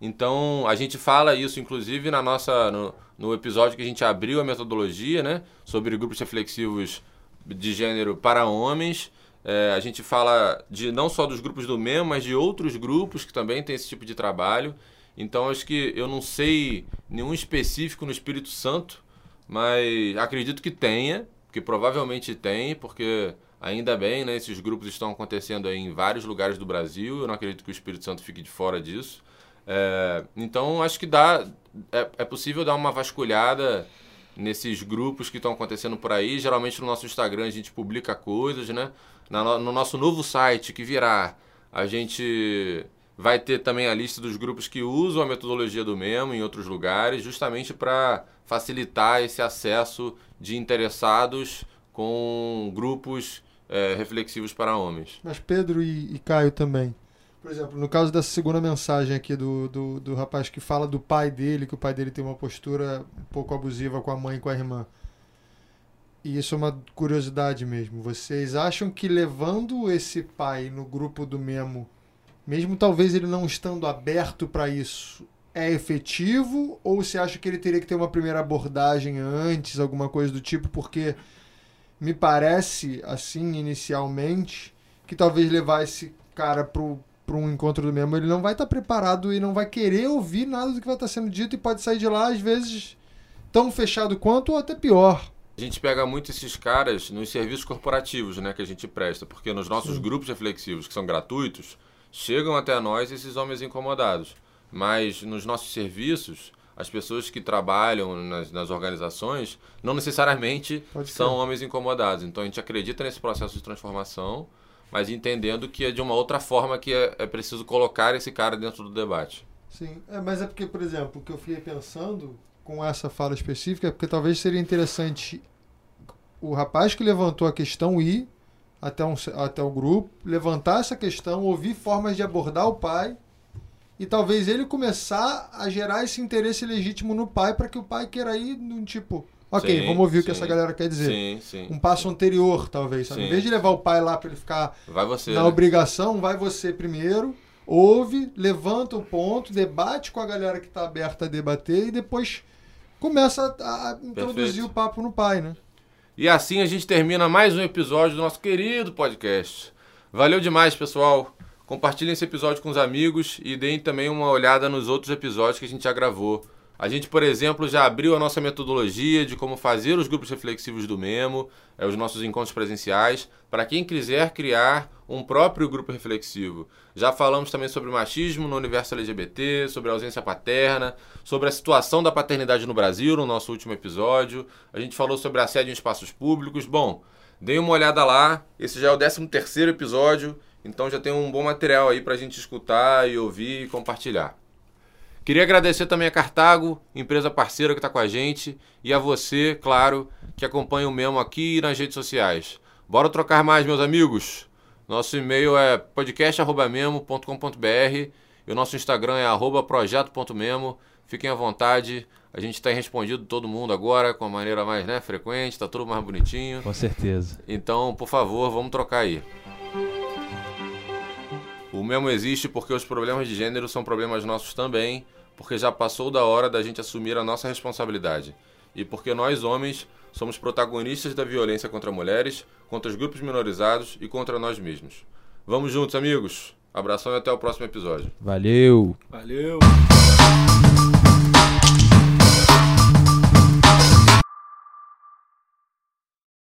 Então, a gente fala isso, inclusive, na nossa, no, no episódio que a gente abriu a metodologia, né? Sobre grupos reflexivos de gênero para homens. É, a gente fala de não só dos grupos do MEM, mas de outros grupos que também têm esse tipo de trabalho. Então, acho que eu não sei nenhum específico no Espírito Santo, mas acredito que tenha, que provavelmente tem, porque ainda bem, né? Esses grupos estão acontecendo em vários lugares do Brasil. Eu não acredito que o Espírito Santo fique de fora disso. É, então acho que dá é, é possível dar uma vasculhada nesses grupos que estão acontecendo por aí. Geralmente no nosso Instagram a gente publica coisas, né? No nosso novo site que virá, a gente vai ter também a lista dos grupos que usam a metodologia do Memo em outros lugares, justamente para facilitar esse acesso de interessados com grupos é, reflexivos para homens. Mas Pedro e, e Caio também. Por exemplo, no caso dessa segunda mensagem aqui do, do, do rapaz que fala do pai dele, que o pai dele tem uma postura um pouco abusiva com a mãe e com a irmã. E isso é uma curiosidade mesmo. Vocês acham que levando esse pai no grupo do Memo, mesmo talvez ele não estando aberto para isso, é efetivo? Ou você acha que ele teria que ter uma primeira abordagem antes, alguma coisa do tipo? Porque me parece, assim, inicialmente, que talvez levar esse cara pro um encontro do mesmo, ele não vai estar preparado e não vai querer ouvir nada do que vai estar sendo dito e pode sair de lá, às vezes, tão fechado quanto ou até pior. A gente pega muito esses caras nos serviços corporativos, né, que a gente presta, porque nos nossos Sim. grupos reflexivos, que são gratuitos, chegam até nós esses homens incomodados. Mas nos nossos serviços, as pessoas que trabalham nas, nas organizações não necessariamente são homens incomodados. Então a gente acredita nesse processo de transformação, mas entendendo que é de uma outra forma que é, é preciso colocar esse cara dentro do debate. Sim, é, mas é porque, por exemplo, o que eu fiquei pensando com essa fala específica é porque talvez seria interessante o rapaz que levantou a questão ir até, um, até o grupo, levantar essa questão, ouvir formas de abordar o pai e talvez ele começar a gerar esse interesse legítimo no pai para que o pai queira ir num tipo, ok, Sim, vamos ouvir o que sim. essa galera quer dizer. Sim, sim. Um passo anterior, talvez. Sabe? Em Sim. vez de levar o pai lá para ele ficar Vai você. na né? obrigação, vai você primeiro, ouve, levanta o ponto, debate com a galera que está aberta a debater e depois começa a, a introduzir o papo no pai, né? E assim a gente termina mais um episódio do nosso querido podcast. Valeu demais, pessoal. Compartilhem esse episódio com os amigos e deem também uma olhada nos outros episódios que a gente já gravou. A gente, por exemplo, já abriu a nossa metodologia de como fazer os grupos reflexivos do Memo, é, os nossos encontros presenciais, para quem quiser criar um próprio grupo reflexivo. Já falamos também sobre machismo no universo LGBT, sobre a ausência paterna, sobre a situação da paternidade no Brasil no nosso último episódio. A gente falou sobre assédio em espaços públicos. Bom, deem uma olhada lá. Esse já é o 13 terceiro episódio, então já tem um bom material aí para a gente escutar e ouvir e compartilhar. Queria agradecer também a Cartago, empresa parceira que está com a gente, e a você, claro, que acompanha o Memo aqui e nas redes sociais. Bora trocar mais, meus amigos? Nosso e-mail é podcast.memo.com.br e o nosso Instagram é projeto.memo. Fiquem à vontade. A gente tem respondido todo mundo agora com a maneira mais né, frequente, tá tudo mais bonitinho. Com certeza. Então, por favor, vamos trocar aí. O Memo existe porque os problemas de gênero são problemas nossos também, porque já passou da hora da gente assumir a nossa responsabilidade. E porque nós, homens, somos protagonistas da violência contra mulheres, contra os grupos minorizados e contra nós mesmos. Vamos juntos, amigos! Abração e até o próximo episódio. Valeu! Valeu!